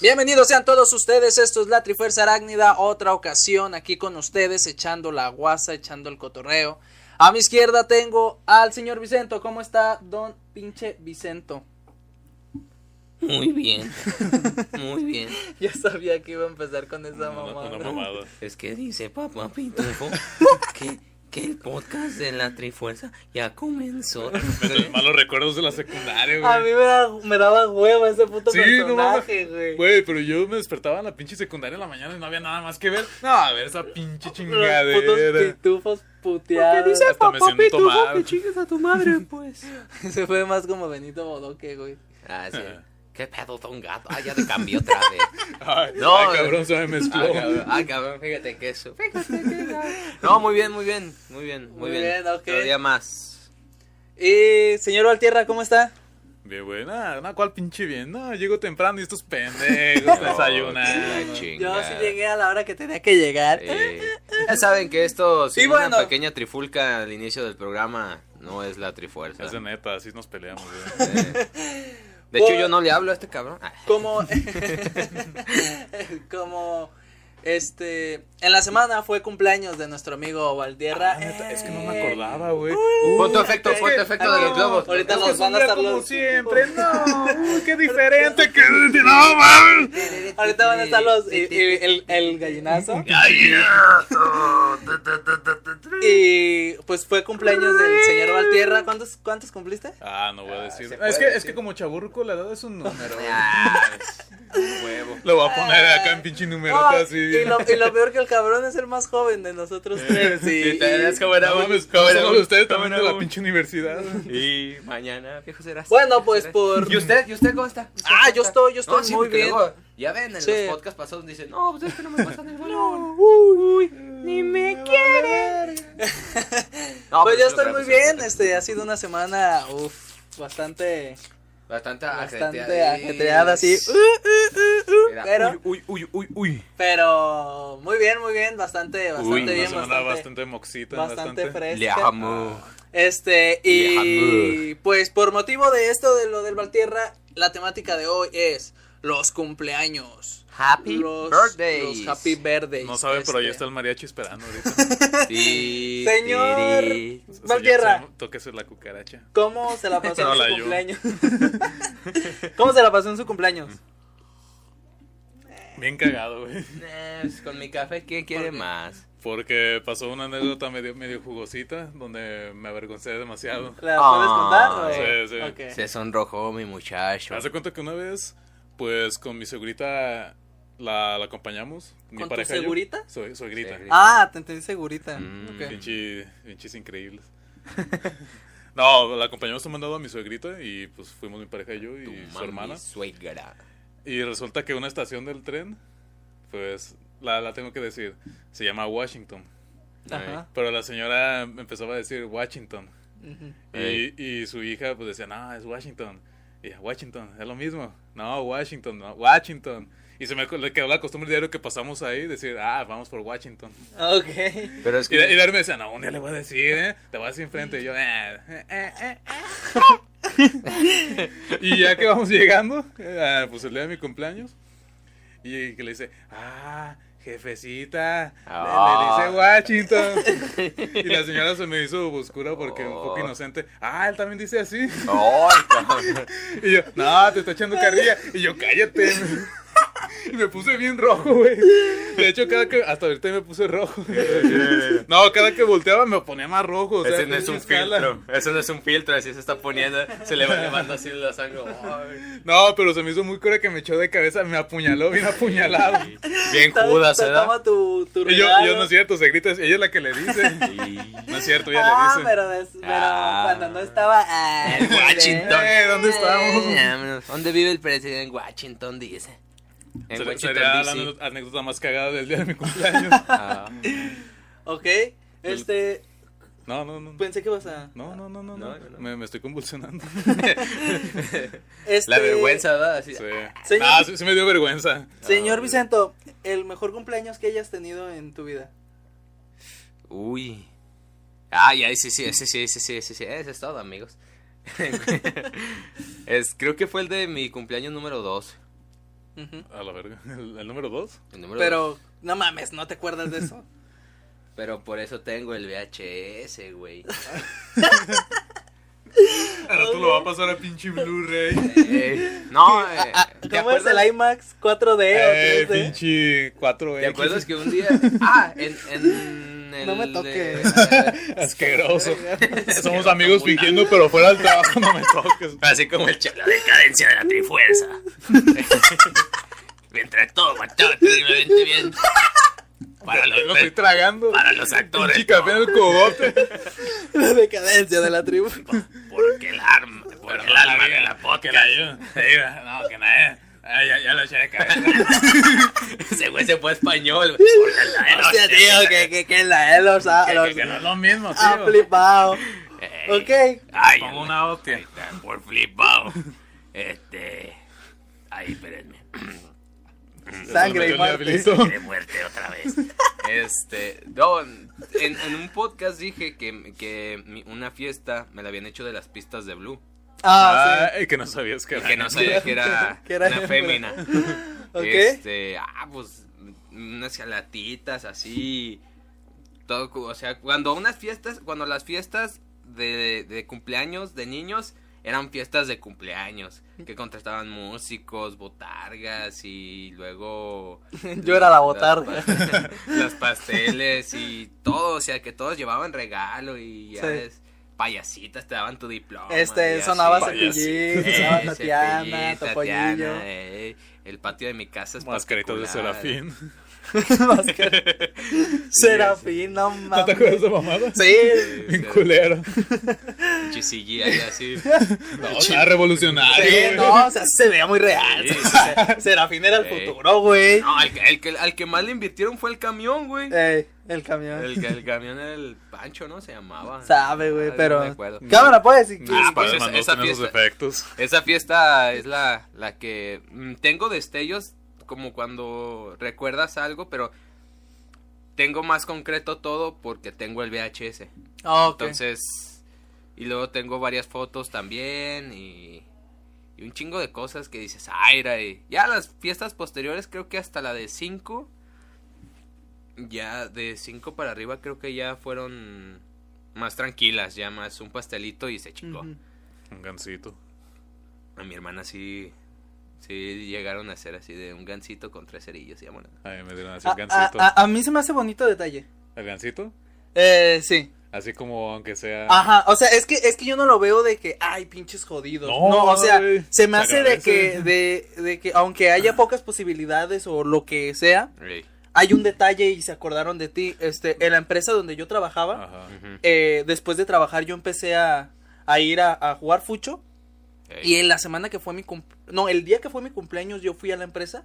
Bienvenidos sean todos ustedes, esto es la Trifuerza Arácnida, otra ocasión aquí con ustedes, echando la guasa, echando el cotorreo. A mi izquierda tengo al señor Vicento, ¿cómo está don pinche Vicento? Muy bien. Muy bien. Ya sabía que iba a empezar con esa mamada. Es que dice papá Pitufo que, que el podcast de la Trifuerza ya comenzó. Me trae malos recuerdos de la secundaria, güey. A mí me, da- me daba hueva ese puto Sí, no personaje, güey. Güey, pero yo me despertaba en la pinche secundaria en la mañana y no había nada más que ver. No, a ver esa pinche Los putos chingadera. pitufos puteados. Hasta me siento mal. chingues a tu madre, pues. Se fue más como Benito Bodoque, güey. Ah, sí. ¿Qué pedo, don gato? Ah, ya te cambió otra vez. Ay, No, ay, cabrón, se me mezcló. Ah, cabrón, ah, cabrón, fíjate que eso. Fíjate que No, muy bien, muy bien, muy bien, muy, Muy bien. bien, ok. Otro día más. Y señor Valtierra, ¿cómo está? Bien, güey, nada, ¿cuál pinche bien? No, llego temprano y estos pendejos desayunan. la Yo sí llegué a la hora que tenía que llegar. Eh, ya saben que esto, sin bueno. una pequeña trifulca al inicio del programa, no es la trifuerza. Es de neta, así nos peleamos, güey. Eh, De hecho, yo no le hablo a este cabrón. Como. como. Este. En la semana fue cumpleaños de nuestro amigo Valtierra. Ah, es que no me acordaba, güey. Pon tu efecto, ok. pon tu efecto de los globos. Ahorita nos van a estar como los- siempre, no, qué diferente que no mames. Ahorita van a estar los. y- y el, el gallinazo. Y pues fue cumpleaños del señor Valtierra. ¿Cuántos, cuántos cumpliste? Ah, no voy a Ah, decir. es que es que como chaburruco la edad es un número. Ah, huevo. Lo voy a poner acá en pinche número Ah, así. Y, lo, y lo peor que el cabrón es el más joven de nosotros tres. Y, Sí, No mames, era somos un- ustedes también de la pinche universidad. Y mañana, viejo serás. Bueno, pues, por- ¿Y usted? ¿Y usted cómo está? ¿Usted Ah, cómo yo está? estoy- yo estoy No, sí, muy bien. luego, ya ven, en Sí. los podcasts pasados dicen, no, pues es que no me pasan el balón. uy, ni me quiere. No, pues pero yo sí, estoy muy bien. Este ha sido una semana, uff, bastante, Bastante, bastante ajetreada. ajetreada, así. Uh, uh, uh, uh, Mira, pero, Uy, uy, uy, uy. pero muy bien, muy bien, bastante, bastante Uy, bien, bastante, bastante moxita, bastante bastante. Le amo. Este, y pues por motivo de esto de lo del Valtierra, la temática de hoy es los cumpleaños. Happy los, birthdays. los happy birthdays. No saben, pero ahí este. está el mariachi esperando ahorita. Sí, Señor Valtierra. Tóquese la cucaracha. ¿Cómo se la pasó en su yo. cumpleaños? ¿Cómo se la pasó en su cumpleaños? Bien cagado, güey. Eh, pues, con mi café, ¿quién quiere más? Porque pasó una anécdota medio, medio jugosita donde me avergoncé demasiado. ¿La Ah, puedes contar? o- sí. Se sonrojó mi muchacho. Hace cuenta que una vez, pues con mi segurita la, la acompañamos. Mi ¿Con tu pareja yo. Soy. Sí. Ah, te entendí segurita. Mm. Pinches increíbles. no, la acompañamos tomando a mi suegrita y pues fuimos mi pareja y yo y Tu su mami hermana. suegra. Y resulta que una estación del tren, pues la, la tengo que decir, se llama Washington. Ajá. Pero la señora empezó a decir Washington. Ey. Y, y su hija pues decía, no, es Washington. Y ella, Washington, es lo mismo. No, Washington, no, Washington. Y se me le quedó la costumbre diario que pasamos ahí, decir, ah, vamos por Washington. Ok. Pero es Y, y que. Dar me decía, no, un día le voy a decir, ¿eh? Te voy a decir enfrente. Y yo, eh, eh, eh, eh, eh. y ya que vamos llegando, eh, pues el día de mi cumpleaños, y que le dice, ah, jefecita, le- Ah. le, dice Washington. y la señora se me hizo oscura porque un poco Oh. inocente, ah, él también dice así. ¡Ay, cabrón! Y yo, no, te está echando carrilla. Y yo, cállate. Y me puse bien rojo, güey. De hecho, cada que. Hasta ahorita me puse rojo. No, cada que volteaba me ponía más rojo. O sea, Ese no es un escala. filtro. Eso no es un filtro. Así se está poniendo. Se le va levando así la sangre. Ay. No, pero se me hizo muy cura que me echó de cabeza. Me apuñaló bien apuñalado. Bien Ta- Judas, ¿verdad? Toma tu, tu Y yo, yo no es cierto, se grita. Ella es la que le dice. No es cierto, ella Ah, le dice. pero, pero Ah. cuando no estaba. ah, En Washington. Eh, ¿dónde estamos? Eh, ¿Dónde vive el presidente? En Washington, dice. En Sería la DC. anécdota- anécdota más cagada del día de mi cumpleaños. Ah. Ok. Este. No, no, no. Pensé que ibas a. No, no, no, no. No, no. Me, me estoy convulsionando. Este, La vergüenza, ¿verdad? Así. Sí. Señor- Ah, sí, sí me dio vergüenza. Señor Ah, Vicento, el mejor cumpleaños que hayas tenido en tu vida. Uy. Ay, ay, sí, sí, sí, sí, sí, sí, sí, sí, ese es todo, amigos. es, creo que fue el de mi cumpleaños número 2. Ujú. A la verga. El, el número dos. El número dos. Pero, no mames, no te acuerdas de eso. Pero por eso tengo el VHS, güey. Ahora tú lo vas a pasar a pinche Blu-ray. Eh, no, eh, ¿te ¿Cómo es acuerdas? el IMAX 4D Eh, o 3D? pinche 4 ¿Te acuerdas que un día... Ah, en... en el, No me toques. eh, Asqueroso. Somos amigos fingiendo, pero fuera del trabajo no me toques. Así como el. La decadencia de la trifuerza. Mientras todo marchaba terriblemente bien. Para Lo los, estoy tragando. para los actores. Café en el cogote. La decadencia de la tribu. Porque el arma, porque el alma de la Que podcast. la yo. No, que nadie. Ay, ya, ya lo eché de cabeza. Ese güey se fue a español. Hostia, tío, que, que, que la él los ha, Que, los que- que no es lo mismo, ha tío. flipado. Eh, Ok. Ay, Pongo una hostia. ahí está, Por flipado. Este. Ahí, espérenme. Sangre y muerte. muerte otra vez. Este, no, en, en un podcast dije que, que mi- una fiesta me la habían hecho de las pistas de Blue. Ah, Ay, que no sabías que Y era. que no que era, Que era una hembra. fémina. Ok. Este, ah, pues unas galatitas así. Todo, o sea, cuando unas fiestas, cuando las fiestas de, de cumpleaños de niños eran fiestas de cumpleaños, que contrataban músicos, botargas y luego... Yo era la botarga. Los pasteles y todo, o sea, que todos llevaban regalo y ya Sí. ves, payasitas te daban tu diploma. Este, sonaba. Cepillín, sonaba Tatiana, Topollillo. Tatiana, eh, el patio de mi casa es Mascaritas de. Serafín. Serafín, no ¿No te acuerdas de mames. mamada? Sí. Bien culero. CGI ahí así. No, nada revolucionario. Sí, güey. no, o sea, se veía muy real. Sí, Se- Serafín era el futuro, güey. No, al, que- al que, al que más le invirtieron fue el camión, güey. Ey, el camión. El, el camión era el Pancho, ¿no? Se llamaba. Sabe, güey, Ah, no pero. me acuerdo. Cámara, pues. si Ah, quieres. pues esa- 2 tiene esa esos fiesta- efectos. Esa fiesta es la, la que mm, tengo destellos como cuando recuerdas algo, pero tengo más concreto todo porque tengo el VHS. Ah, ok. Entonces, y luego tengo varias fotos también y, y un chingo de cosas que dices, ay, era", y ya las fiestas posteriores creo que hasta la de 5, ya de 5 para arriba creo que ya fueron más tranquilas, ya más un pastelito y se chingó. Un gancito. A mi hermana sí, sí llegaron a hacer así de un gancito con tres cerillos y vámonos. A mí me dieron así A, el gancito. a- a- a mí se me hace bonito detalle. ¿El gancito? Eh, sí. Así como aunque sea. Ajá, o sea, es que es que yo no lo veo de que ay, pinches jodidos. No, No, o sea, se me se hace de que de, de que aunque haya pocas posibilidades o lo que sea, hay un detalle y se acordaron de ti. Este, en la empresa donde yo trabajaba, Ajá. eh, después de trabajar yo empecé a, a ir a, a jugar fucho y en la semana que fue mi cum- no, el día que fue mi cumpleaños yo fui a la empresa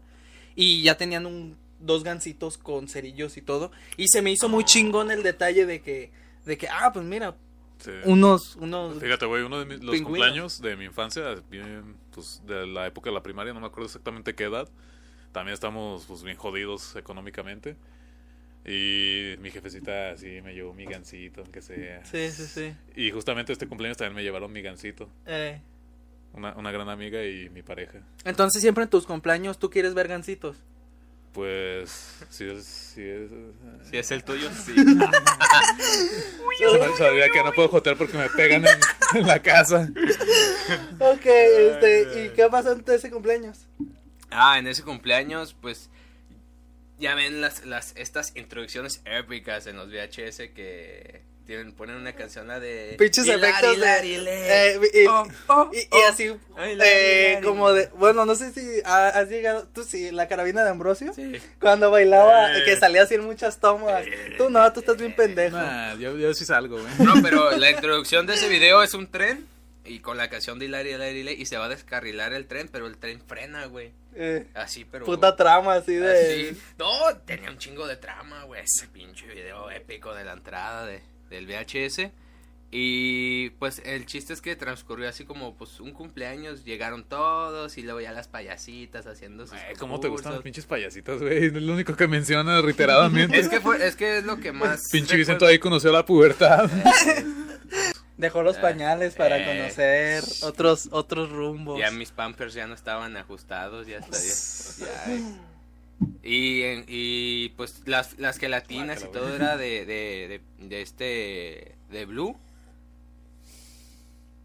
y ya tenían un dos gancitos con cerillos y todo y se me hizo muy chingón el detalle de que de que ah, pues mira, Sí. unos unos Fíjate, güey, uno de mis, los Pingüinos. cumpleaños de mi infancia, bien, pues de la época de la primaria, no me acuerdo exactamente qué edad. También estamos pues bien jodidos económicamente. Y mi jefecita así me llevó mi gancito, aunque sea. Sí, sí, sí. Y justamente este cumpleaños también me llevaron mi gancito. Eh, Una, una gran amiga y mi pareja. entonces siempre en tus cumpleaños tú quieres ver gancitos. Pues, si es. Si es, Si es el tuyo, sí. Sa- Sabía que no puedo jotear porque me pegan en, en la casa. Ok, este, ¿y qué pasó en ese cumpleaños? Ah, en ese cumpleaños, pues ya ven las, las estas introducciones épicas en los VHS que tienen, ponen una canción la de Pinches efectos eh, y- Oh, oh, Y, y oh. así, eh, como de, bueno, no sé si ha- has llegado, tú sí, la carabina de Ambrosio, Sí. cuando bailaba, Eh. que salía así en muchas tomas, tú no, tú estás bien pendejo. Nah, yo, yo sí salgo, güey. No, pero la introducción de ese video es un tren y con la canción de Hilari, Hilari, Hilari, y se va a descarrilar el tren, pero el tren frena, güey. Eh, Así, pero puta trama así de... Así. No, tenía un chingo de trama, güey. Ese pinche video épico de la entrada de, del VHS. Y pues el chiste es que transcurrió así como pues un cumpleaños, llegaron todos y luego ya las payasitas haciendo sus Güey, ¿Cómo te gustan los concursos. pinches payasitas, güey? Es lo único que menciona reiteradamente. Es que fue, es que es lo que más Pinche recuerdo. Vicente ahí conoció la pubertad. Dejó los Eh, pañales para eh. conocer otros otros rumbos. Ya mis pampers ya no estaban ajustados, ya está. Ya, ya- y, en- y pues las, las gelatinas y todo era de, de, de, de este. de Blue.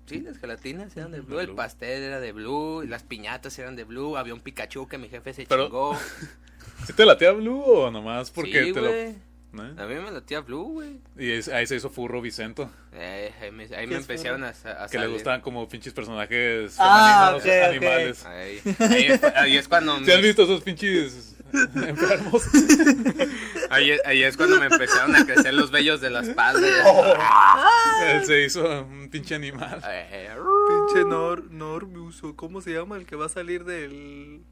Sí, las gelatinas eran de Blue, el Blue. pastel era de Blue, y las piñatas eran de Blue, había un Pikachu que mi jefe se Pero- chingó. ¿Sí te latea Blue o nomás porque sí, te lo... ¿eh? A mí me latía Blue, güey. Y es- ahí se hizo furro Vicento, Eh, ahí me, ahí ¿Qué me es empezaron a, a que le gustaban como pinches personajes Ah, femeninos, ok, ok. animales. Ahí, ahí es, ahí es cuando ¿Sí has mis- visto esos pinches enfermos? Ahí, es- ahí es cuando me empezaron a crecer los vellos de la espalda. Él se hizo un pinche animal. Eh, Pinche Nor Norbius, ¿cómo se llama el que va a salir del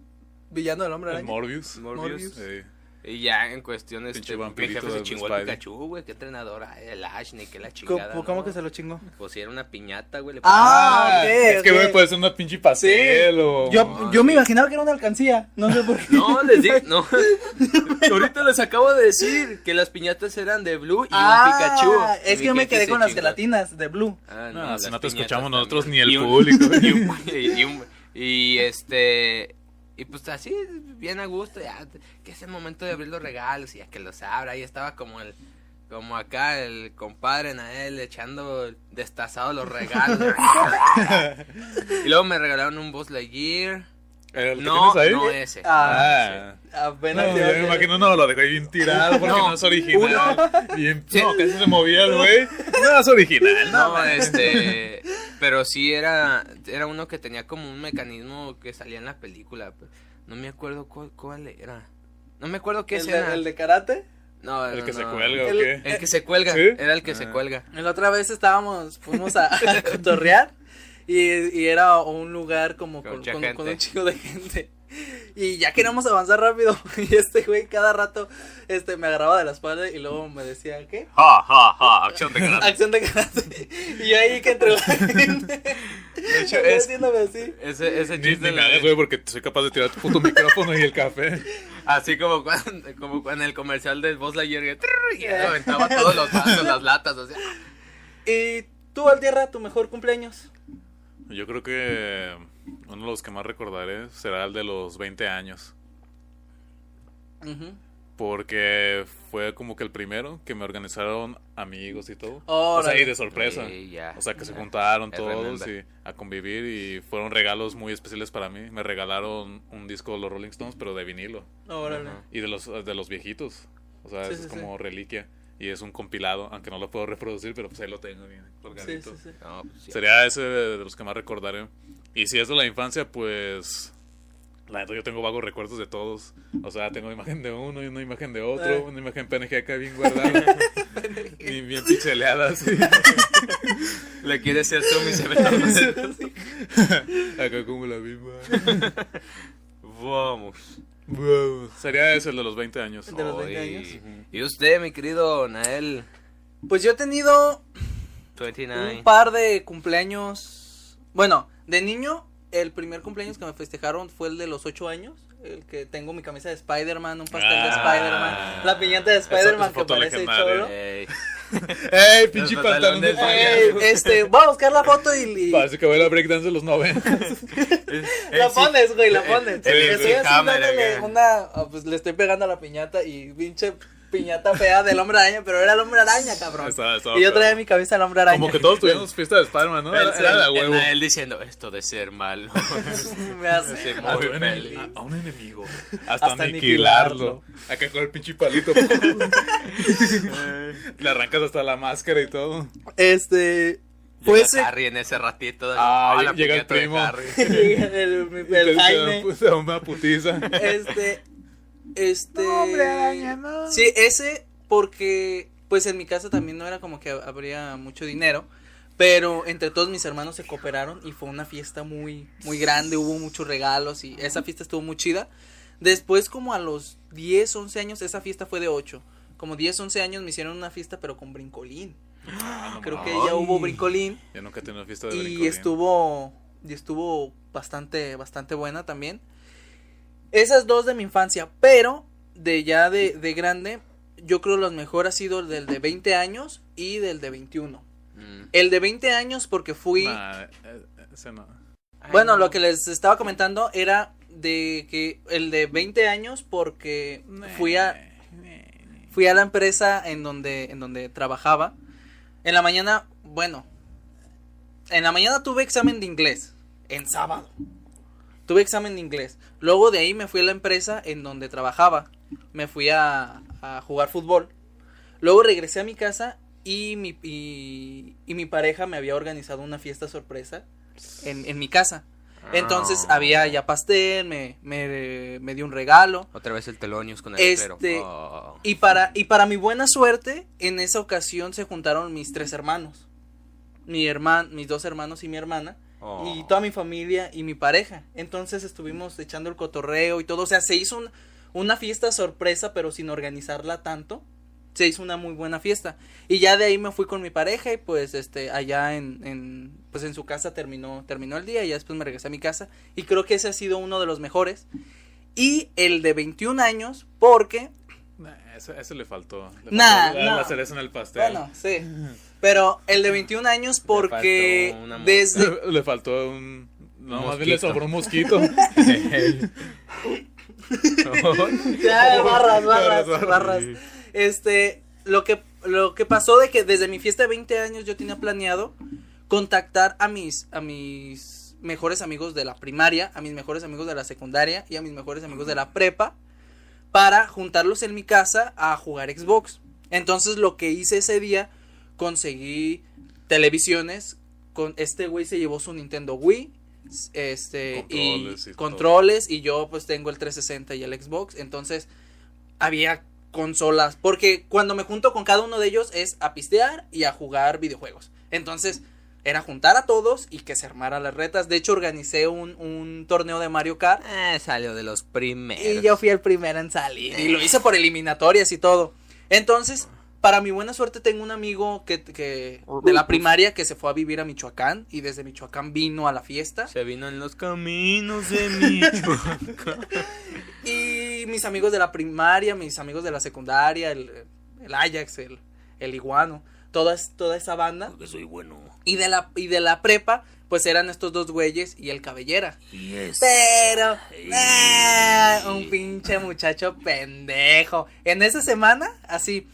villano del hombre El? Morbius. Morbius. Sí. Y ya en cuestiones, este, mi jefe se chingó el. Pikachu, güey, qué entrenador, ay, el Ashley, que la ¿Cómo, chingada. cómo ¿no? que se lo chingó? Pues si era una piñata, güey. Ah, ok, es que güey puede ser una pinche pastel o Yo, yo me imaginaba que era una alcancía, no sé por qué. No, les dije, no. Ahorita les acabo de decir que las piñatas eran de Blue y Ah, un Pikachu. Es que yo me quedé con las chingó. gelatinas de Blue. Ah, No, si no te escuchamos también. nosotros ni el Y un- público. Y, un- y- y un- y, este. Y pues así, bien a gusto, ya. Que es el momento de abrir los regalos y ya que los abra. Ahí estaba como el. Como acá el compadre Nael echando destazado los regalos. y luego me regalaron un Buzz Lightyear. ¿El que No, tienes ahí? no ese. Ah. Apenas No, yo me imagino no, lo dejó bien tirado porque no, No, es original. Bien, no, casi se movía el güey. No es original, no. No, este, pero sí era, era uno que tenía como un mecanismo que salía en la película. No me acuerdo cuál, cuál era. No me acuerdo qué ¿El, de, el de karate. No, El no, que se no. cuelga o El- qué. El que se cuelga, ¿Sí? era el que se Ah. cuelga. La otra vez estábamos, fuimos a, a cotorrear y, y era un lugar como Con con, mucha con- gente. con un chico de gente. Y ya queríamos avanzar rápido. Y este güey cada rato este, me agarraba de la espalda y luego me decía, ¿qué? Ja, ja, ja, acción de karate. Acción de karate. Y yo ahí que entre la gente. De hecho, es, haciéndome así. ese, ese chiste ni la- me hagas, güey, porque soy capaz de tirar tu puto micrófono y el café. así como cuando, como cuando en el comercial de Buzz Lightyear que trrr, y él aventaba todos los vasos, las latas, o sea. Y tú, Altierra, tu mejor cumpleaños. Yo creo que uno de los que más recordaré será el de los 20 años. Porque fue como que el primero que me organizaron amigos y todo. O sea, y de sorpresa. Sí. O sea, que se juntaron todos y a convivir y fueron regalos muy especiales para mí. Me regalaron un disco de los Rolling Stones, pero de vinilo. Órale. Ajá. Y de los, de los viejitos. O sea, Sí, es sí, como reliquia. Y es un compilado, aunque no lo puedo reproducir, pero pues ahí lo tengo bien Sí, colgadito. sí, sí. No, pues, sí. Sería ese de, los que más recordaré. Y si es de la infancia, pues... La neta, yo tengo vagos recuerdos de todos. O sea, tengo imagen de uno y una imagen de otro. Eh. Una imagen PNG acá bien guardada. y bien pixeleada, así. Le quiere ser tú, mi se ve todo. acá como la misma. Vamos. Sería ese el de los 20 años. De los 20 Ay. años. Y usted, mi querido Nael, Pues yo he tenido 29. un par de cumpleaños. Bueno, de niño, el primer cumpleaños que me festejaron fue el de los 8 años. El que tengo mi camisa de Spider-Man, un pastel de Ah. Spider-Man, la piñata de Spider-Man que parece cholo. Ey. ¡Ey, pinche pantalón de Ey, este, voy a buscar la foto y, y- Parece que baila breakdance de los 90. la pones, güey, la pones. estoy así Hammer dándole acá. una, ah, pues le estoy pegando a la piñata y pinche piñata fea del hombre araña, pero era el hombre araña, cabrón. Y yo traía mi cabeza del hombre araña. Como que todos tuvimos fiesta de Spider-Man, ¿no? Era, era El huevo. Nael diciendo, esto de ser malo. me hace. A, muy feliz. a- a un enemigo. Hasta, Hasta aniquilarlo. Acá con el pinche palito. Le arrancas hasta la máscara y todo. Este, Llega pues Harry en ese ratito. Ah, la llega el primo. El, el, el Jaime. te da una putiza. Este, este. No, hombre, araña, no. Sí, ese, porque, pues en mi casa también no era como que habría mucho dinero. Pero entre todos mis hermanos se cooperaron y fue una fiesta muy, muy grande. Hubo muchos regalos y esa fiesta estuvo muy chida. Después, como a los 10, 11 años, esa fiesta fue de 8. Como 10, 11 años me hicieron una fiesta, pero con brincolín. Ah, no Creo que ya hubo brincolín. Yo nunca he tenido fiesta de y brincolín. estuvo y estuvo bastante bastante buena también esas dos de mi infancia pero de ya de, de grande yo creo los mejor ha sido el del de 20 años y del de 21 Mm. El de 20 años porque fui... Nah, eh, ese no. Bueno, lo que les estaba comentando era de que el de 20 años porque fui a fui a la empresa en donde en donde trabajaba. En la mañana, bueno, en la mañana tuve examen de inglés en sábado. Tuve examen de inglés. Luego de ahí me fui a la empresa en donde trabajaba. Me fui a, a jugar fútbol. Luego regresé a mi casa y mi, y, y mi pareja me había organizado una fiesta sorpresa en, en mi casa. Entonces Ah. había ya pastel, me, me, me dio un regalo. Otra vez el telonius con el Este. Oh. Y para, y para mi buena suerte, en esa ocasión se juntaron mis tres hermanos. Mi herman, mis dos hermanos y mi hermana. Oh. Y toda mi familia y mi pareja. Entonces estuvimos echando el cotorreo y todo. O sea, se hizo un- una fiesta sorpresa, pero sin organizarla tanto. Se hizo una muy buena fiesta. Y ya de ahí me fui con mi pareja y pues este allá en, en pues en su casa terminó terminó el día y ya después me regresé a mi casa y creo que ese ha sido uno de los mejores. Y el de 21 años porque Nah, ese, ese le faltó. Le Nah, faltó la, no. la cereza en el pastel. bueno, sí. Pero el de 21 años porque faltó mosca. desde Le, le faltó un. No, Un más bien le mosquito. sobró un mosquito. Ya, barras, barras, Barras, barras. barras. Este, lo que, lo que pasó de que desde mi fiesta de 20 años yo tenía planeado contactar a mis, a mis mejores amigos de la primaria, a mis mejores amigos de la secundaria y a mis mejores amigos de la prepa para juntarlos en mi casa a jugar Xbox. Entonces lo que hice ese día, conseguí televisiones, con este güey se llevó su Nintendo Wii, este Controles y y todo. controles y yo pues tengo el 360 y el Xbox, entonces había consolas, porque cuando me junto con cada uno de ellos es a pistear y a jugar videojuegos. Entonces, era juntar a todos y que se armara las retas. De hecho, organicé un, un torneo de Mario Kart Eh, salió de los primeros. y yo fui el primero en salir. Y lo hice por eliminatorias y todo. Entonces, para mi buena suerte, tengo un amigo que, que de la primaria que se fue a vivir a Michoacán y desde Michoacán vino a la fiesta. Se vino en los caminos de Michoacán. Y mis amigos de la primaria, mis amigos de la secundaria, el, el Ajax, el, el Iguano, toda, toda esa banda. Porque soy bueno. Y de la, y de la prepa, pues eran estos dos güeyes y el cabellera. Y es. Pero, ah, un pinche muchacho pendejo. En esa semana, así,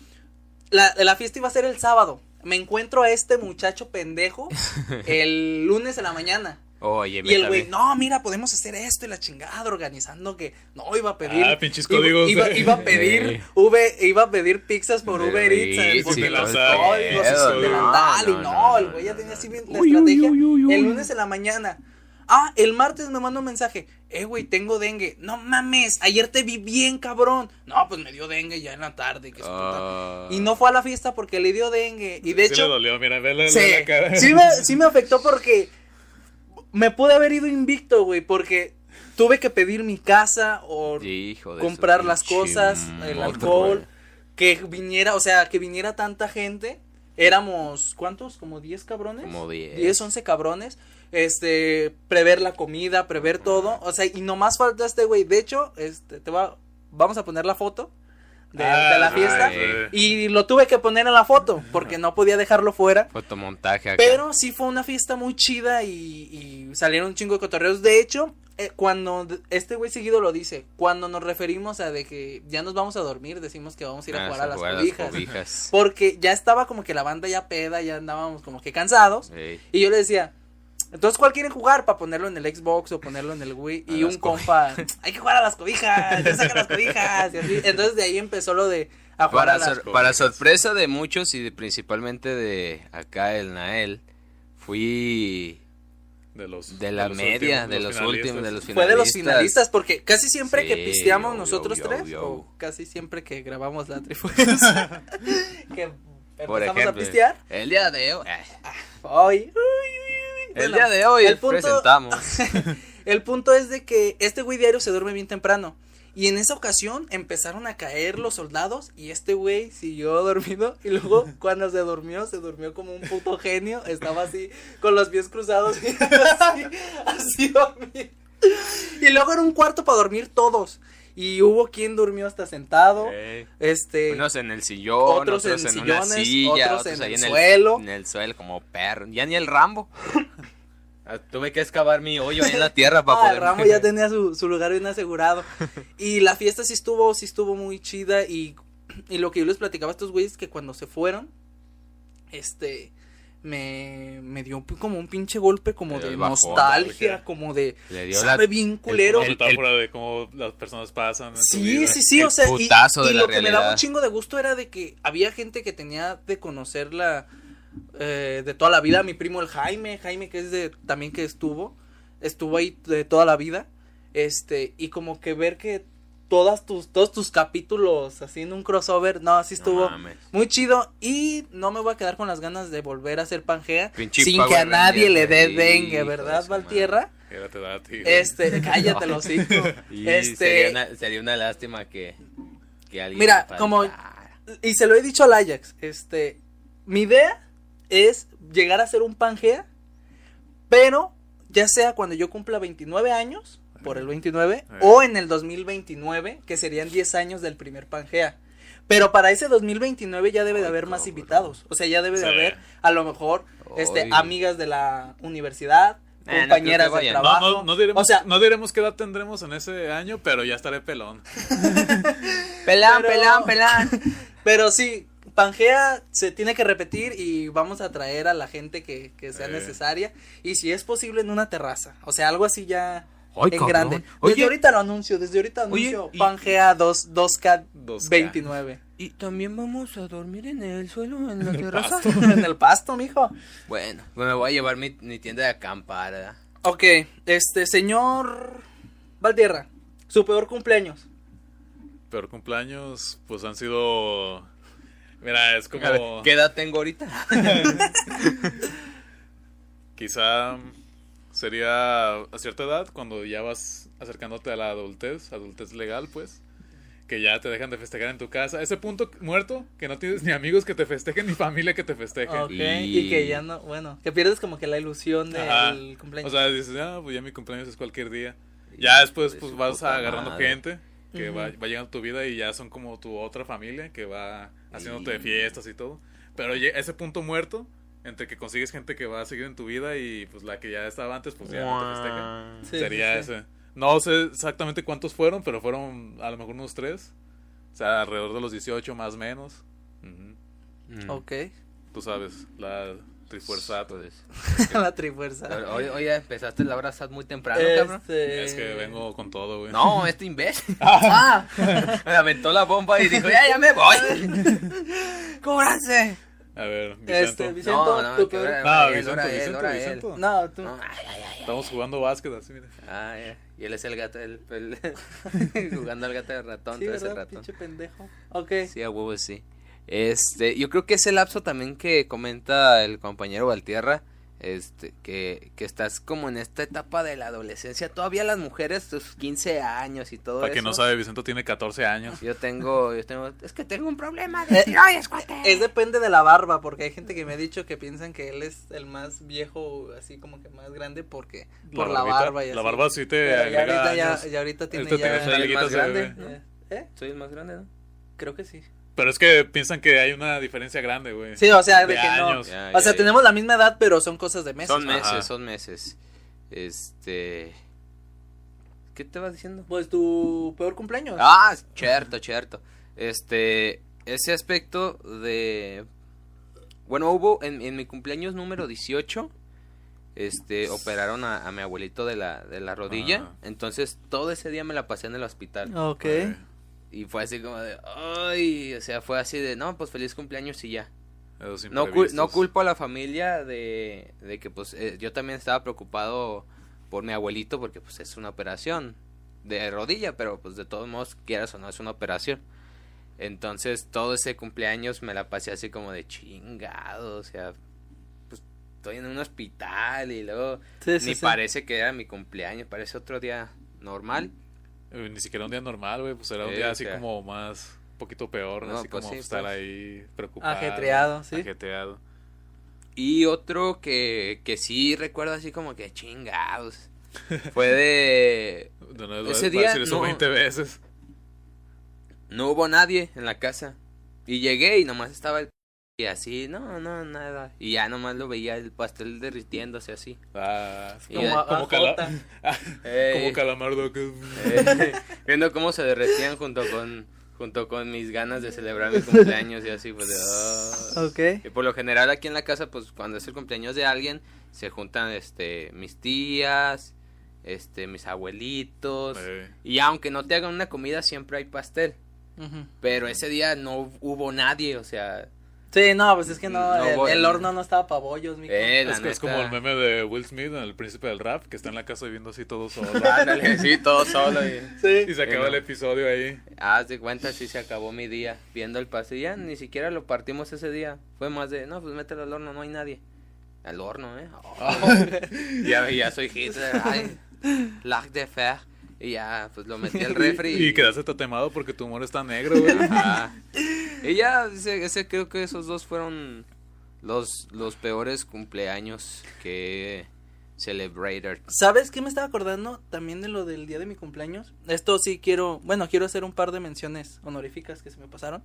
la, la fiesta iba a ser el sábado. Me encuentro a este muchacho pendejo el lunes en la mañana. Oye, Y el güey, no, mira, podemos hacer esto y la chingada, organizando que no iba a pedir. Ah, pinches iba- códigos, Iba, eh. iba a pedir, Uber- iba a pedir pizzas por Uber Uber Eats, Eats porque y los códigos y su delantal, no, y no, el güey ya tenía así bien la Uy, estrategia. uy, uy, uy. El lunes en la mañana. Ah, el martes me manda un mensaje. Eh, güey, tengo dengue. No mames, ayer te vi bien, cabrón. No, pues me dio dengue ya en la tarde. que Ah. Y no fue a la fiesta porque le dio dengue. Y de Sí hecho, le dolió, mira, vele Sí, la cara. sí me, sí me afectó porque me pude haber ido invicto, güey, porque tuve que pedir mi casa o Hijo comprar las cosas, el alcohol, que viniera, o sea, que viniera tanta gente. Éramos, ¿cuántos? Como 10 cabrones. Como 10. 10, 11 cabrones. Este, prever la comida, prever todo. O sea, y nomás falta este güey. De hecho, este, te va, vamos a poner la foto de, Ah, de la sí, fiesta. Y lo tuve que poner en la foto porque no podía dejarlo fuera. Fotomontaje acá. Pero sí fue una fiesta muy chida y, y salieron un chingo de cotorreos. De hecho, eh, cuando este güey seguido lo dice, cuando nos referimos a de que ya nos vamos a dormir, decimos que vamos a ir a Ah, jugar a las jugar cobijas. cobijas. Porque ya estaba como que la banda ya peda, ya andábamos como que cansados. Ey. Y yo le decía, entonces, ¿cuál quieren jugar? Para ponerlo en el Xbox o ponerlo en el Wii. A Y un compa, hay que jugar a las cobijas, ya saca las cobijas. Y así. Entonces, de ahí empezó lo de a jugar Para, a las sor- para sorpresa de muchos y de- principalmente de acá el Nael, fui De, los, de la los media, últimos, de los últimos, de los finalistas. Fue de los finalistas, porque casi siempre que pisteamos yo, nosotros yo, tres, yo. o casi siempre que grabamos la trifuerza, que Por empezamos a ejemplo, pistear, el día de hoy, hoy, uy, uy, uy. El Bueno, día de hoy el punto- presentamos. El punto es de que este güey diario se duerme bien temprano. Y en esa ocasión empezaron a caer los soldados y este güey siguió dormido y luego cuando se durmió, se durmió como un puto genio, estaba así con los pies cruzados y así, así dormido. Y luego era un cuarto para dormir todos. Y hubo quien durmió hasta sentado. Este. Unos en el sillón, otros otros, en en, una sillones, silla, otros otros en ahí el en suelo. En el suelo, como perro. Ya ni el Rambo. Ah, Tuve que excavar mi hoyo ahí en la tierra para Ah, poder. el Ramo ya tenía su, su lugar bien asegurado. Y la fiesta sí estuvo, sí estuvo muy chida. Y, y lo que yo les platicaba a estos güeyes que cuando se fueron, este, me, me dio como un pinche golpe como de bajón, nostalgia, como de, Le dio sabe la- bien culero. El- metáfora de cómo las personas pasan. Sí, sí, sí, o sea, y, y lo que me daba un chingo de gusto era de que había gente que tenía de conocerla eh, de toda la vida, mi primo el Jaime, Jaime que es de, también que estuvo, estuvo ahí de toda la vida, este, y como que ver que todas tus, todos tus capítulos haciendo un crossover, no, así estuvo muy chido, y no me voy a quedar con las ganas de volver a hacer Pangea, sin que a nadie le dé Ranger, dengue, de ¿verdad, Valtierra? Este, cállate los Este, sería, una, sería una lástima que, que alguien Mira, como- y se lo he dicho al Ajax, este, mi idea es llegar a ser un Pangea, pero ya sea cuando yo cumpla 29 años, por el 29, Eh. o en el 2029, que serían 10 años del primer Pangea. Pero para ese 2029 ya debe de haber más invitados. O sea, ya debe de haber, a lo mejor, este, amigas de la universidad, Eh, compañeras de trabajo. No, no, no diremos, o sea, no diremos qué edad tendremos en ese año, pero ya estaré pelón. Pelán, Pero- pelán, pelán. Pero sí, Pangea se tiene que repetir y vamos a traer a la gente que, que sea Eh. necesaria. Y si es posible en una terraza. O sea, algo así ya Ay, en cabrón. grande. Desde Oye. ahorita lo anuncio, desde ahorita Oye, anuncio y- Pangea 2, 2K 2K. 29. Y también vamos a dormir en el suelo, en la terraza. en el pasto, mijo. Bueno, pues me voy a llevar mi, mi tienda de acampar, ¿verdad? Ok, este señor Valtierra, su peor cumpleaños. Peor cumpleaños, pues han sido. Mira, es A ver, como. ¿Qué edad tengo ahorita? Quizá sería a cierta edad, cuando ya vas acercándote a la adultez, adultez legal, pues. Que ya te dejan de festejar en tu casa. Ese punto muerto, que no tienes ni amigos que te festejen, ni familia que te festeje. Ok, y... Y- que ya no, bueno, que pierdes como que la ilusión del Ajá. cumpleaños. O sea, dices, ah, pues ya mi cumpleaños es cualquier día. Ya después, de pues vas agarrando madre. gente que va, va llegando a tu vida y ya son como tu otra familia que va haciéndote Y- fiestas y todo. Pero ese punto muerto, entre que consigues gente que va a seguir en tu vida y pues la que ya estaba antes, pues ya no te festeja. Sí, sí, Sería sí. ese. No sé exactamente cuántos fueron, pero fueron a lo mejor unos tres. O sea, alrededor de los 18 más o menos. Ujú. Mm. Ok, Tú sabes, la trifuerza. Pues, la trifuerza. Oye, oye, empezaste la hora SAT muy temprano, Este, cabrón. Es que vengo con todo, güey. No, este imbécil. Ah, Me aventó la bomba y dijo, ya, ya me voy. ¡Cóbranse! A ver, Vicento. este, Vicento, No, no, él, Vicento, él, Vicento, él. Vicento. No, tú. No, ay, ay, ay, Estamos jugando básquet así, mira. Ah, ya. Y él es el gato, el, el- jugando al gato de ratón, Sí. Pinche pendejo. Ok. Sí, a huevo, sí. Este, yo creo que ese lapso también que comenta el compañero Valtierra, este, que, que estás como en esta etapa de la adolescencia, todavía las mujeres, tus 15 años y todo Para eso. quien no sabe, Vicento tiene 14 años. Yo tengo, yo tengo, es que tengo un problema de Eh, tiroides, cuate. Es depende de la barba, porque hay gente que me ha dicho que piensan que él es el más viejo, así como que más grande, porque por la barba y así. La barba sí te ya agrega ahorita, ya, años. ya ahorita tiene Ahorita ya... el más de grande. Eh, ¿Eh? Soy el más grande, ¿no? Creo que sí. Pero es que piensan que hay una diferencia grande, güey. Sí, o sea, de, De que no. años. Ya, O sea, ya, ya. tenemos la misma edad, pero son cosas de meses. Son meses, Ajá. son meses. Este, ¿qué te vas diciendo? Pues tu peor cumpleaños. Ah, cierto, cierto. Este, ese aspecto de... Bueno, hubo en, en mi cumpleaños número 18, este, operaron a, a mi abuelito de la, de la rodilla. Ah. Entonces, todo ese día me la pasé en el hospital. Ok. Eh, Y fue así como de, ay, o sea, fue así de, no, pues feliz cumpleaños y ya. No, cul- imprevistos. no culpo a la familia de, de que pues eh, yo también estaba preocupado por mi abuelito porque pues es una operación de rodilla, pero pues de todos modos quieras o no es una operación. Entonces todo ese cumpleaños me la pasé así como de chingado, o sea, pues estoy en un hospital y luego Sí, sí, ni sí. parece que era mi cumpleaños, parece otro día normal. Eh, Ni siquiera un día normal, güey. Pues era un Sí, día así sea. como más, un poquito peor, No, así pues como sí, estar pues. ahí preocupado. Ajetreado, sí. Ajetreado. Y otro que, que sí recuerdo así como que chingados. Fue de... No, no, Ese día decir eso no- 20 veces. no hubo nadie en la casa. Y llegué y nomás estaba el... Y así, no, no, nada. Y ya nomás lo veía el pastel derritiéndose así. Ah, Y Como, como, a cala- Jota. Ey, como calamardo que... eh, viendo cómo se derretían junto con junto con mis ganas de celebrar mi cumpleaños y así, pues de... ah. Ok. Y por lo general aquí en la casa, pues cuando es el cumpleaños de alguien, se juntan este mis tías, este mis abuelitos. Eh, Y aunque no te hagan una comida, siempre hay pastel. Pero ese día no hubo nadie, o sea, Sí, no, pues es que no, No, el, voy- el horno no estaba para bollos, mijo. eh, la es, es como el meme de Will Smith, el príncipe del rap, que está en la casa viviendo así todo solo. Ándale, sí, todo solo. Y, Sí. y se acaba no. el episodio ahí. haz de cuenta, sí se acabó mi día viendo el pastel. Ya ni siquiera lo partimos ese día. Fue más de, no, pues mételo al horno, no hay nadie. Al horno, ¿eh? Oh. ya, ya soy Hitler. Ay, lac de fer. Y ya, pues lo metí al refri. Y quedaste tatemado porque tu humor está negro, güey. Ajá. Y ya, ese, ese creo que esos dos fueron los, los peores cumpleaños que celebrated. ¿Sabes qué me estaba acordando también de lo del día de mi cumpleaños? Esto sí quiero, bueno, quiero hacer un par de menciones honoríficas que se me pasaron.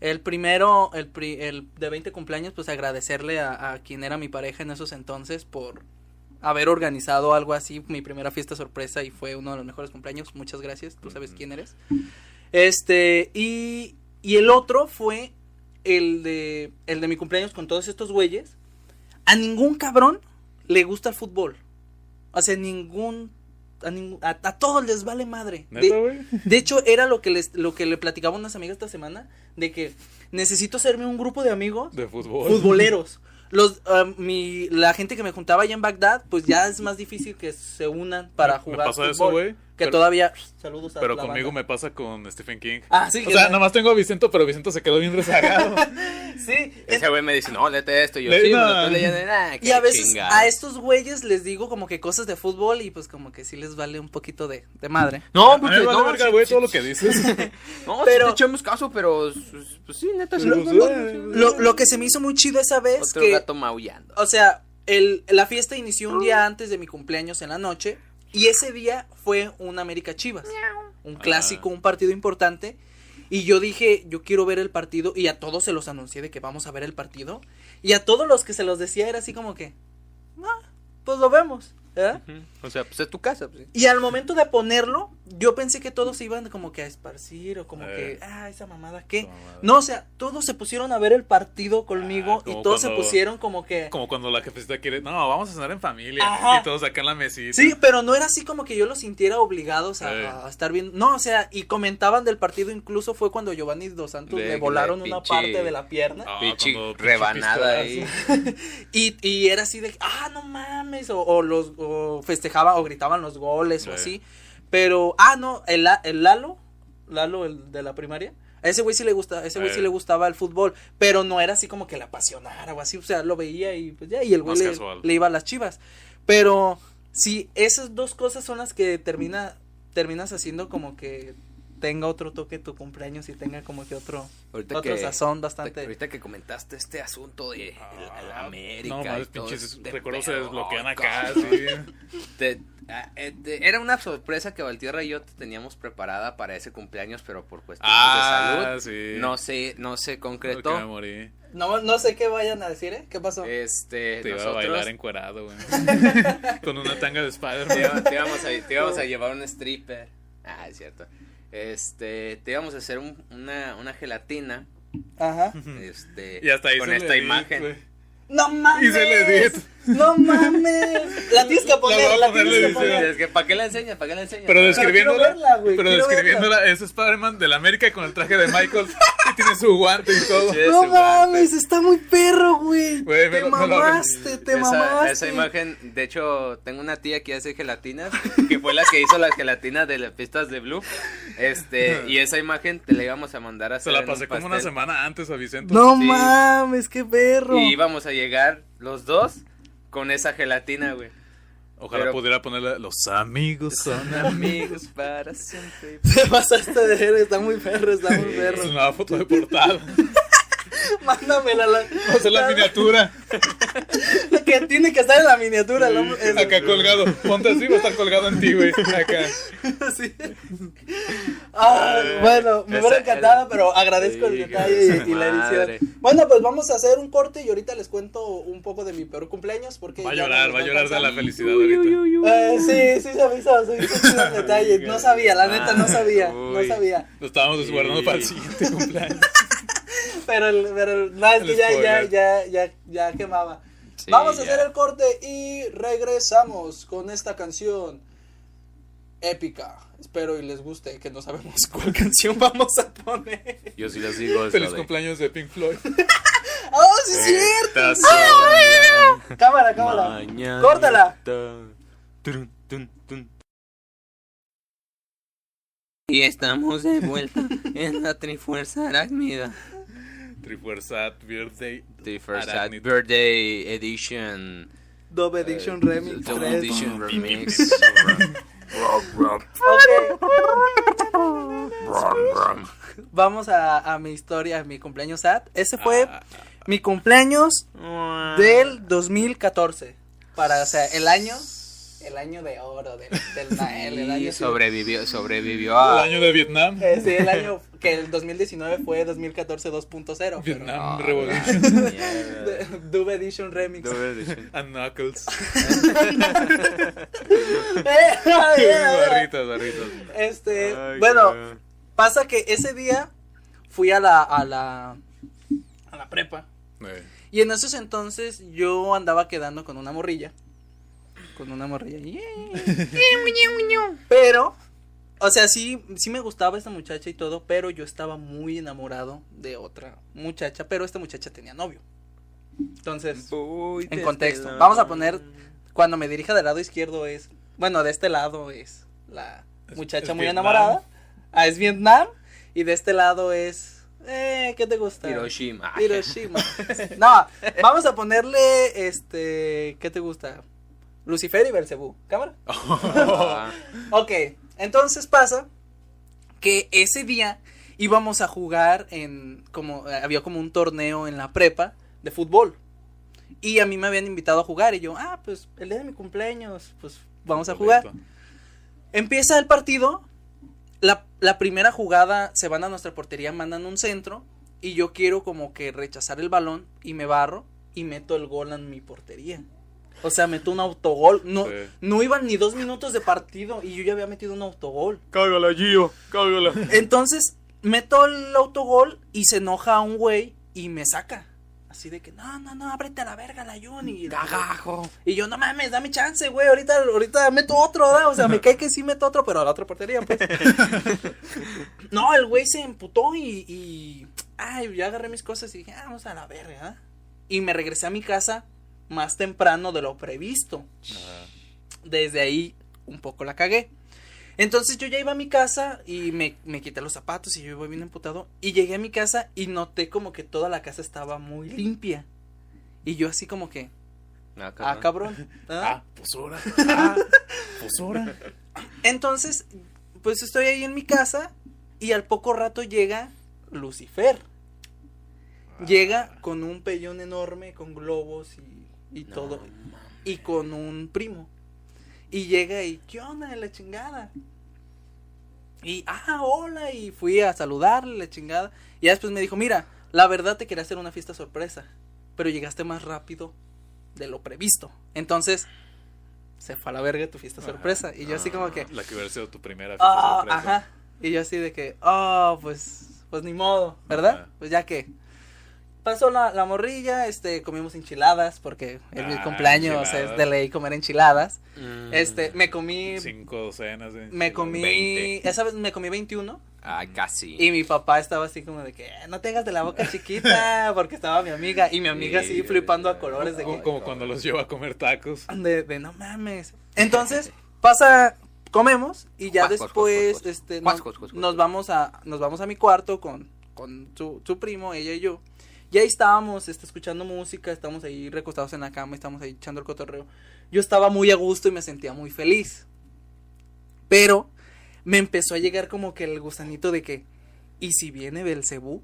El primero, el, pri- el de 20 cumpleaños, pues agradecerle a, a quien era mi pareja en esos entonces por haber organizado algo así, mi primera fiesta sorpresa y fue uno de los mejores cumpleaños. Muchas gracias, tú sabes quién eres. Este, y, y el otro fue el de, el de mi cumpleaños con todos estos güeyes. A ningún cabrón le gusta el fútbol. O sea, ningún. A, ningún- a, a todos les vale madre. De hecho, era lo que les, lo que le platicaba a unas amigas esta semana. De que necesito hacerme un grupo de amigos De fútbol. futboleros. Los, mi, la gente que me juntaba allá en Bagdad, pues ya es más difícil que se unan para Me- me jugar. fútbol, eso, güey, Que pero- todavía. Saludos a Pero la conmigo banda. me pasa con Stephen King. Ah, sí, O sea, no- nada más tengo a Vicento, pero Vicento se quedó bien rezagado. Sí, Ese güey me dice, no, léete esto. Y yo, Le- sí, me no. lo estoy leyendo. Nah, Y a veces chingada". a estos güeyes les digo como que cosas de fútbol y pues como que sí les vale un poquito de, de madre. No, A mí porque me vale no, verga, sí, güey, sí, todo lo sí, que dices. No, Pero- te echamos caso, pero pues, pues sí, neta, sí. Lo- sí. Lo, lo que se me hizo muy chido esa vez Otro que, gato maullando. o sea, el, la fiesta inició un día antes de mi cumpleaños en la noche y ese día fue un América Chivas, un clásico, un partido importante. Y yo dije, yo quiero ver el partido y a todos se los anuncié de que vamos a ver el partido. Y a todos los que se los decía era así como que, ah, pues lo vemos. O sea, pues es tu casa. Pues, sí. Y al momento de ponerlo, yo pensé que todos se iban como que a esparcir o como Eh. que, ah, esa mamada, ¿qué? Esa mamada. No, o sea, todos se pusieron a ver el partido conmigo Ah, y todos se pusieron como que... Como cuando la jefecita quiere, no, vamos a cenar en familia. Ajá. Y todos acá en la mesita. Sí, pero no era así como que yo los sintiera obligados a, Eh. a estar viendo. No, o sea, y comentaban del partido, incluso fue cuando Giovanni Dos Santos le volaron de una pinche- parte de la pierna. Ah, Pinche rebanada ahí. Y, y era así de, ah, no mames, o, o los o festejaban o gritaban los goles o Sí. así. Pero, ah, no, el, el Lalo, Lalo, el de la primaria, a ese güey sí le gusta, ese güey sí Eh. le gustaba el fútbol, pero no era así como que le apasionara o así, o sea, lo veía y pues ya, y el güey le iba a las chivas. Pero, sí, esas dos cosas son las que termina, terminas haciendo como que tenga otro toque tu cumpleaños y tenga como que otro, Ahorita otro que- sazón bastante. Ahorita que comentaste este asunto de Ah, América. No, todo pinches recuerdos se desbloquean acá, sí. Te- ah, eh, te- era una sorpresa que Valtierra y yo te teníamos preparada para ese cumpleaños, pero por cuestiones Ah, de salud sí. no se no se me concretó. morí. No, no sé qué vayan a decir, ¿eh? ¿Qué pasó? Este, Te iba a bailar encuerado, güey. Con una tanga de te, Spider-Man. iba- te íbamos a, te íbamos a llevar un stripper. Ah, es cierto. Este, te íbamos a hacer un- una, una gelatina. Ajá. Este, Y hasta ahí con esta di, imagen. No mames. Y se le di. No mames. La tienes que poner, la, poner, tienes que poner. Es que, ¿para qué la enseñas? ¿Para qué la enseñas? Pero describiéndola, verla, pero describiéndola, es Spider-Man del América con el traje de Michael tiene su guante y todo. Sí, No mames, está muy perro, güey. Güey, me Te lo- me lo- mamaste, te esa, mamaste. esa imagen, de hecho, tengo una tía que hace gelatinas, que fue la que hizo las gelatinas de las pistas de Blue. Este, y esa imagen te la íbamos a mandar a Se hacer la en un pasé como una semana antes a Vicente. No Sí. mames, qué perro. Y íbamos a llegar los dos con esa gelatina, güey. Ojalá Pero- pudiera ponerle los amigos son Amigos para siempre. Te pasaste de ver, está muy perro, está muy Es perro. una foto de portada. Mándamela. La, Vamos a hacer la miniatura. que tiene que estar en la miniatura. el es- Acá colgado. Ponte así, va a estar colgado en ti, güey. Acá. Sí. Ah, bueno, me Esa hubiera encantado, pero agradezco el detalle y, y la edición. Bueno, pues vamos a hacer un corte y ahorita les cuento un poco de mi peor cumpleaños porque Va a llorar, nos va a llorar de la felicidad ahorita. Eh, sí, sí se hizo, se me hizo chido el detalle. No sabía, la neta no sabía, no sabía. Lo estábamos desguardando Sí. para el siguiente cumpleaños. Pero, el- pero no, es que El ya, ya, ya, ya, ya quemaba. Sí, Vamos a ya. hacer el corte y regresamos con esta canción épica. Espero y les guste, que no sabemos cuál canción vamos a poner. Yo sí les digo eso Feliz de- cumpleaños de Pink Floyd. ¡Oh, sí es cierto! Las Cámara, cámara. Córtala. Turun, tun, tun. Y estamos de vuelta en la Trifuerza Arácnida. Trifuerza Birthday. Trifuerza. Birthday Edition. Dove Edition Remix Double 3. Edition Remix. Ok, vamos a, a mi historia, a mi cumpleaños sad. Ese fue Ah, mi cumpleaños del 2014. Para, o sea, el año, el año de oro del, del Nael, el año Y sobrevivió, sobrevivió a... El año de Vietnam. Eh, sí, el año que el 2019 fue 2014 2.0. pero- Vietnam Ah, Revolution. mierda. Dove Edition Remix. Double Edition. And Knuckles. Eh, barritas, barritas. este, Ay, bueno, pasa que ese día fui a la a la a la prepa Eh, y en esos entonces yo andaba quedando con una morrilla. Con una morrilla. Pero o sea, sí sí me gustaba esta muchacha y todo, pero yo estaba muy enamorado de otra muchacha, pero esta muchacha tenía novio. Entonces, Uy, en te contexto. Vamos a poner cuando me dirija del lado izquierdo es, bueno, de este lado es la Es- muchacha es muy Vietnam. enamorada. Ah, es Vietnam y de este lado es eh, ¿qué te gusta? Hiroshima. Hiroshima. No, vamos a ponerle este, ¿qué te gusta? Lucifer y Belcebú. ¿Cámara? Ok, entonces pasa que ese día íbamos a jugar en como había como un torneo en la prepa de fútbol. Y a mí me habían invitado a jugar y yo, ah, pues el día de mi cumpleaños, pues vamos a jugar. Empieza el partido, la, la primera jugada se van a nuestra portería, mandan un centro y yo quiero como que rechazar el balón y me barro y meto el gol en mi portería. O sea, meto un autogol. No, Sí. no iban ni dos minutos de partido y yo ya había metido un autogol. Cágala, Gio, cágala. Entonces, meto el autogol y se enoja un güey y me saca. Así de que, no, no, no, ábrete a la verga la Juni. Y, Cagajo. y yo, no mames, dame chance, güey. Ahorita, ahorita meto otro, ¿verdad? O sea, me cae que sí meto otro, pero a la otra portería, pues. no, el güey se emputó y, y. Ay, yo agarré mis cosas y dije, ah, vamos a la verga. Y me regresé a mi casa más temprano de lo previsto. Ajá. Desde ahí un poco la cagué. Entonces yo ya iba a mi casa y me, me quité los zapatos y yo iba bien emputado. Y llegué a mi casa y noté como que toda la casa estaba muy limpia. Y yo así como que, Ah, ah, cabrón. ¿ah? Ah, pues ahora. Ah, pues ahora. Entonces, pues estoy ahí en mi casa y al poco rato llega Lucifer. Llega con un pellón enorme, con globos y, y No, todo. Y con un primo. Y llega y, ¿qué onda? La chingada. Y, ah, hola. Y fui a saludarle, la chingada. Y ya después me dijo, mira, la verdad te quería hacer una fiesta sorpresa. Pero llegaste más rápido de lo previsto. Entonces, se fue a la verga tu fiesta Ajá. sorpresa. Y yo así como que, La que hubiera sido tu primera fiesta ah, sorpresa. ajá. Y yo así de que, oh, pues, pues ni modo, ¿verdad? Ajá. Pues ya que. Pasó la, la morrilla, este, comimos enchiladas, porque mi Ah, cumpleaños enchiladas. es de ley comer enchiladas. Mm. Este, me comí, Cinco docenas de me comí, 20. esa vez me comí 21 Ah, casi. y mi papá estaba así como de que, "Eh, no te hagas de la boca chiquita, porque estaba mi amiga y mi amiga así Sí, flipando a colores de Como, que, como cuando los llevo a comer tacos. de, de no mames. Entonces, pasa, comemos y ya Cuas, después, cuas, cuas. este, nos, nos vamos a, nos vamos a mi cuarto con, con su, su primo, ella y yo. Y ahí estábamos, este, escuchando música, estamos ahí recostados en la cama, estamos ahí echando el cotorreo. Yo estaba muy a gusto y me sentía muy feliz. Pero me empezó a llegar como que el gusanito de que, ¿y si viene Belcebú?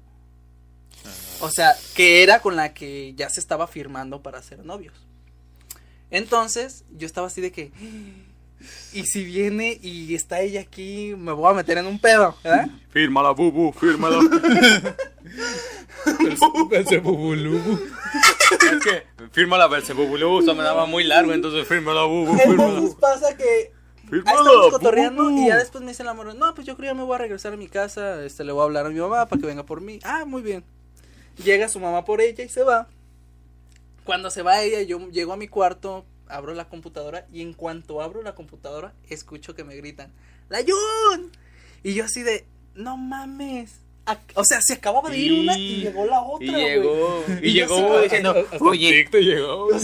O sea, que era con la que ya se estaba firmando para ser novios. Entonces, yo estaba así de que. Y si viene y está ella aquí, me voy a meter en un pedo, ¿verdad? Fírmala, bubu, fírmala. Belzebubulubu. es que fírmala, Belzebubulubu, o sea, me daba muy largo, entonces fírmala, bubu, Entonces pasa que Ahí Fírmala, estamos cotorreando bubu. y ya después me dice la morra, no, pues yo creo que ya me voy a regresar a mi casa, este, le voy a hablar a mi mamá para que venga por mí. Ah, muy bien. Llega su mamá por ella y se va. Cuando se va ella, yo llego a mi cuarto, abro la computadora y en cuanto abro la computadora, escucho que me gritan, ¡La Jun! Y yo así de, no mames. O sea, se acababa de ir una y llegó la otra, Y llegó, y, llegó así- diciendo, Hasta oye, llegó. güey.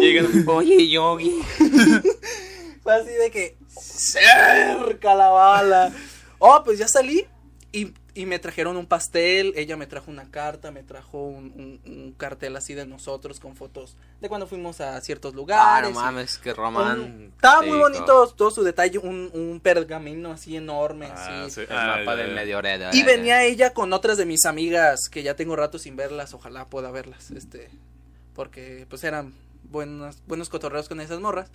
llega- llega- oye, Yogi. Fue así de que cerca la bala. Oh, pues ya salí y, y me trajeron un pastel. Ella me trajo una carta, me trajo un, un- un cartel así de nosotros con fotos de cuando fuimos a ciertos Ah, lugares. no y mames, qué un- román. Estaba muy bonito todo su detalle, un, un pergamino así enorme. Ah, así. sí. El Ah, mapa ya, del. Medio. Y venía ella con otras de mis amigas que ya tengo rato sin verlas, ojalá pueda verlas, este, porque pues eran buenos, buenos cotorreos con esas morras.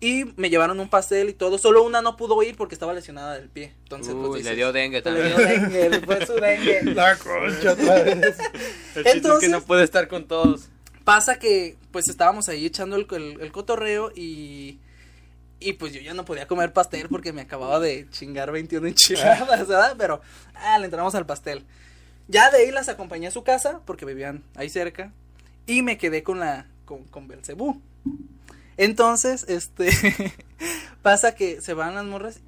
Y me llevaron un pastel y todo, solo una no pudo ir porque estaba lesionada del pie. Entonces, Uy, pues le dio dengue se le también. dio dengue, fue su dengue. La concha otra vez. El chiste es Entonces- que no puede estar con todos. Pasa que pues estábamos ahí echando el, el- el cotorreo y y pues yo ya no podía comer pastel porque me acababa de chingar 21 enchiladas, ¿verdad? Pero ah, le entramos al pastel. Ya de ahí las acompañé a su casa porque vivían ahí cerca y me quedé con la con, con Belcebú. Entonces, este pasa que se van las morras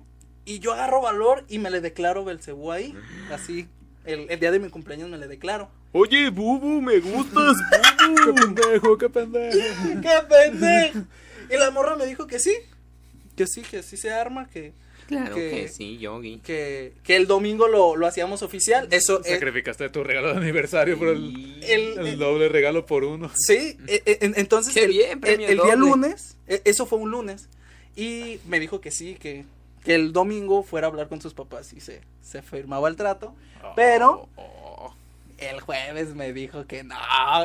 y yo agarro valor y me le declaro Belcebú ahí, así el, el día de mi cumpleaños me le declaro. Oye, Bubu, me gustas, Qué pendejo, qué pendejo. ¡Qué pendejo! Y la morra me dijo que sí. Que sí, que sí se arma, que, Claro Que- que sí, Yogi. que, que el domingo lo, lo hacíamos oficial. Eso es. Sacrificaste tu regalo de aniversario por el, el doble regalo por uno. Sí, e- e- en- entonces Qué el, bien, el- premio el día doble. lunes, e- eso fue un lunes, y me dijo que sí, que, que el domingo fuera a hablar con sus papás y se, se firmaba el trato, pero Oh, el jueves me dijo que no,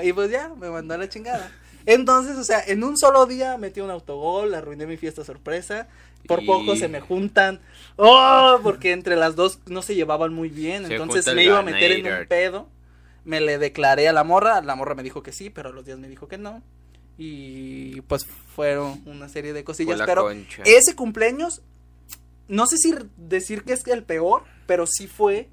y pues ya, me mandó a la chingada. Entonces, o sea, en un solo día metí un autogol, arruiné mi fiesta sorpresa, por Y- poco se me juntan, oh, porque entre las dos no se llevaban muy bien, Se entonces me iba a meter en un pedo, me le declaré a la morra, la morra me dijo que sí, pero a los días me dijo que no, y pues fueron una serie de cosillas, la pero concha. ese cumpleaños, no sé si decir que es el peor, pero sí fue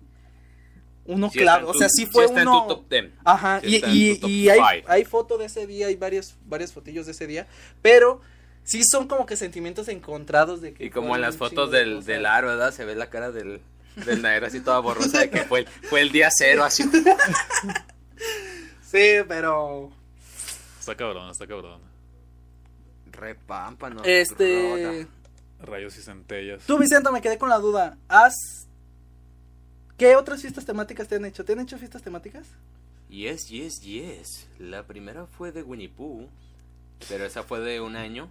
uno Sí clave, o sea, sí sí fue está en tu uno... top 10. Ajá, Sí y, y, hay, hay foto de ese día, hay varias, varias fotillos de ese día, pero sí son como que sentimientos encontrados de que... Y como en las fotos chingo de del, del aro, ¿verdad? Se ve la cara del, del Nair así toda borrosa de que fue el, fue el día cero, así. Sí, pero... Está cabrón, está cabrón. Repámpano. Este... Rayos y centellas. Tú, Vicente, me quedé con la duda. ¿Has... ¿Qué otras fiestas temáticas te han hecho? ¿Te han hecho fiestas temáticas? Yes, yes, yes. La primera fue de Winnie Pooh, pero esa fue de un año.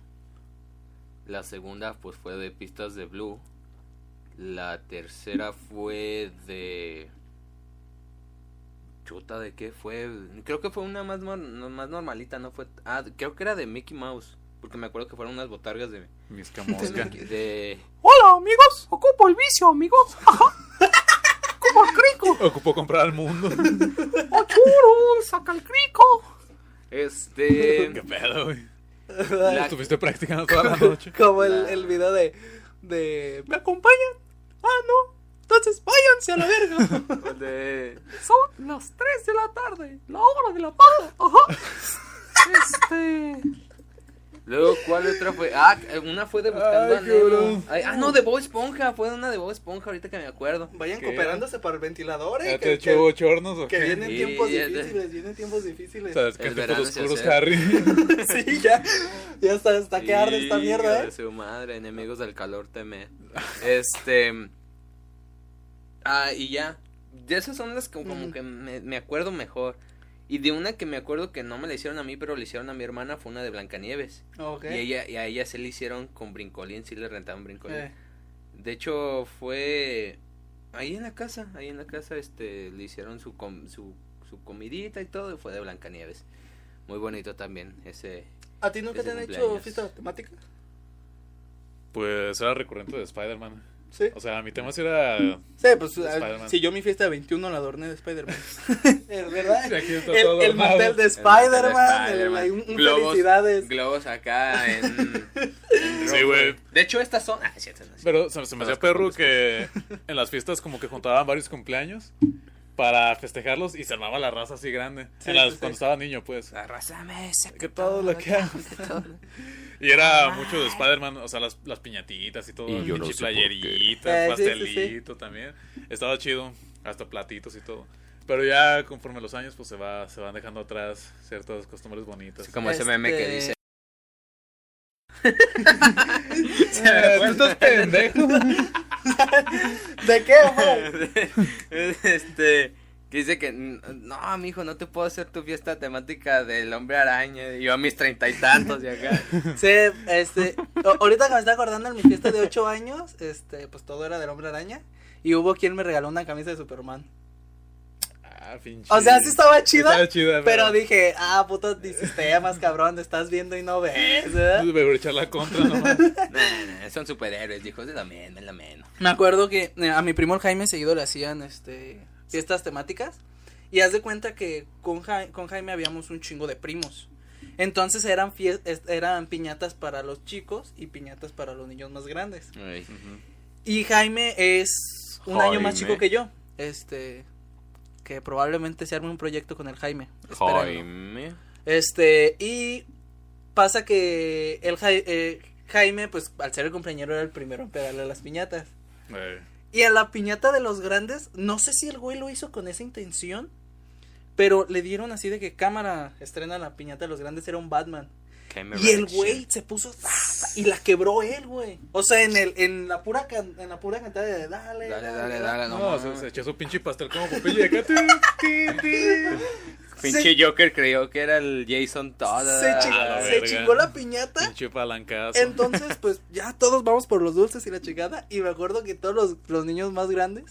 La segunda, pues, fue de Pistas de Blue. La tercera fue de... Chuta, ¿de qué fue? Creo que fue una más, más normalita, ¿no? fue Ah, creo que era de Mickey Mouse. Porque me acuerdo que fueron unas botargas de... Misca De, de- Hola, amigos. Ocupo el vicio, amigos. Como el crico. Ocupó comprar al mundo. Ochuro, saca el crico. Este... Qué pedo, güey. La- Estuviste practicando toda la noche. Como el, el video de, de... ¿Me acompañan? Ah, no. Entonces váyanse a la verga. de- Son las 3 de la tarde. La hora de la paja. Ajá. Este... Luego, ¿cuál otra fue? Ah, una fue de Buscando Ay, a Nemo. Ay, ah, no, de Bob Esponja. Fue una de Bob Esponja, ahorita que me acuerdo. Vayan ¿Qué? cooperándose para el ventilador, ¿Ya eh. te Que, echó que, bochornos o que vienen Sí, tiempos te- difíciles, vienen tiempos difíciles. ¿Sabes verano se oscuros. Harry? Sí, ya. Ya está, está que arde esta mierda, de eh. su madre, enemigos del calor teme. Este. Ah, y ya. De esas son las que como que me, me acuerdo mejor. Y de una que me acuerdo que no me la hicieron a mí, pero le hicieron a mi hermana, fue una de Blancanieves. Y, ella, y a ella se le hicieron con brincolín, sí le rentaban brincolín. Eh, De hecho, fue ahí en la casa, ahí en la casa, este, le hicieron su, com- su, su comidita y todo, y fue de Blancanieves. Muy bonito también ese... ¿A ti nunca te han hecho fiesta temática? Pues era recurrente de Spider-Man. Sí. O sea, mi tema sí era. Sí, pues Spider-Man. si yo mi fiesta de 21 la adorné de Spider-Man. Es ¿Verdad? Sí, aquí está el, todo el mantel de Spider-Man. el- un- un Globos- felicidades. Globos acá en... en Sí, güey. De hecho, estas son... Ah, es Pero se, se me hacía perro que en las fiestas como que juntaban varios cumpleaños para festejarlos y se armaba la raza así grande. Sí, En las- sí, sí. Cuando estaba niño, pues. La raza me se- Que todo lo que hago. Y era mucho de Spider-Man, o sea, las, las piñatitas y todo. Y yo no pinche sé sí, sí, sí. pastelito también. Estaba chido, hasta platitos y todo. Pero ya conforme los años, pues se va se van dejando atrás ciertas costumbres bonitas. Como ese meme que Este- dice... Tú estás pendejo. ¿De qué, güey? este que dice que no mijo no te puedo hacer tu fiesta temática del hombre araña y yo a mis treinta y tantos y acá Sí, este, ahorita que me está acordando en mi fiesta de 8 años, este, pues todo era del hombre araña. Y hubo quien me regaló una camisa de Superman. Ah, pinche. O sea, sí estaba chida, Estaba chida, pero dije, ah, puto más cabrón, estás viendo y no ves, ¿verdad? Me voy a echar la contra nomás. Nah, nah, son superhéroes hijos de la menos es la menos Me acuerdo que eh, a mi primo el Jaime seguido le hacían, este, fiestas temáticas. Y haz de cuenta que con, Ja- con Jaime habíamos un chingo de primos. Entonces eran, eran piñatas para los chicos y piñatas para los niños más grandes. Ay. Y Jaime es un año más chico que yo. Este. Que probablemente se arme un proyecto con el Jaime. Jaime Este. Y pasa que el eh, Jaime, pues al ser el compañero, era el primero en pegarle a las piñatas. Eh, Y a la piñata de los grandes, no sé si el güey lo hizo con esa intención. Pero le dieron así de que cámara estrena la piñata de los grandes, era un Batman. Y el güey se puso y la quebró él, güey. O sea, en el en la pura can- en la pura cantada de dale, dale dale dale no, No, se echó su pinche pastel como Popeye acá. pinche Joker creyó que era el Jason Todd Se, chi- a la se verga. chingó la piñata. Pinche palancazo. Entonces, pues ya todos vamos por los dulces y la chingada. Y me acuerdo que todos los, los niños más grandes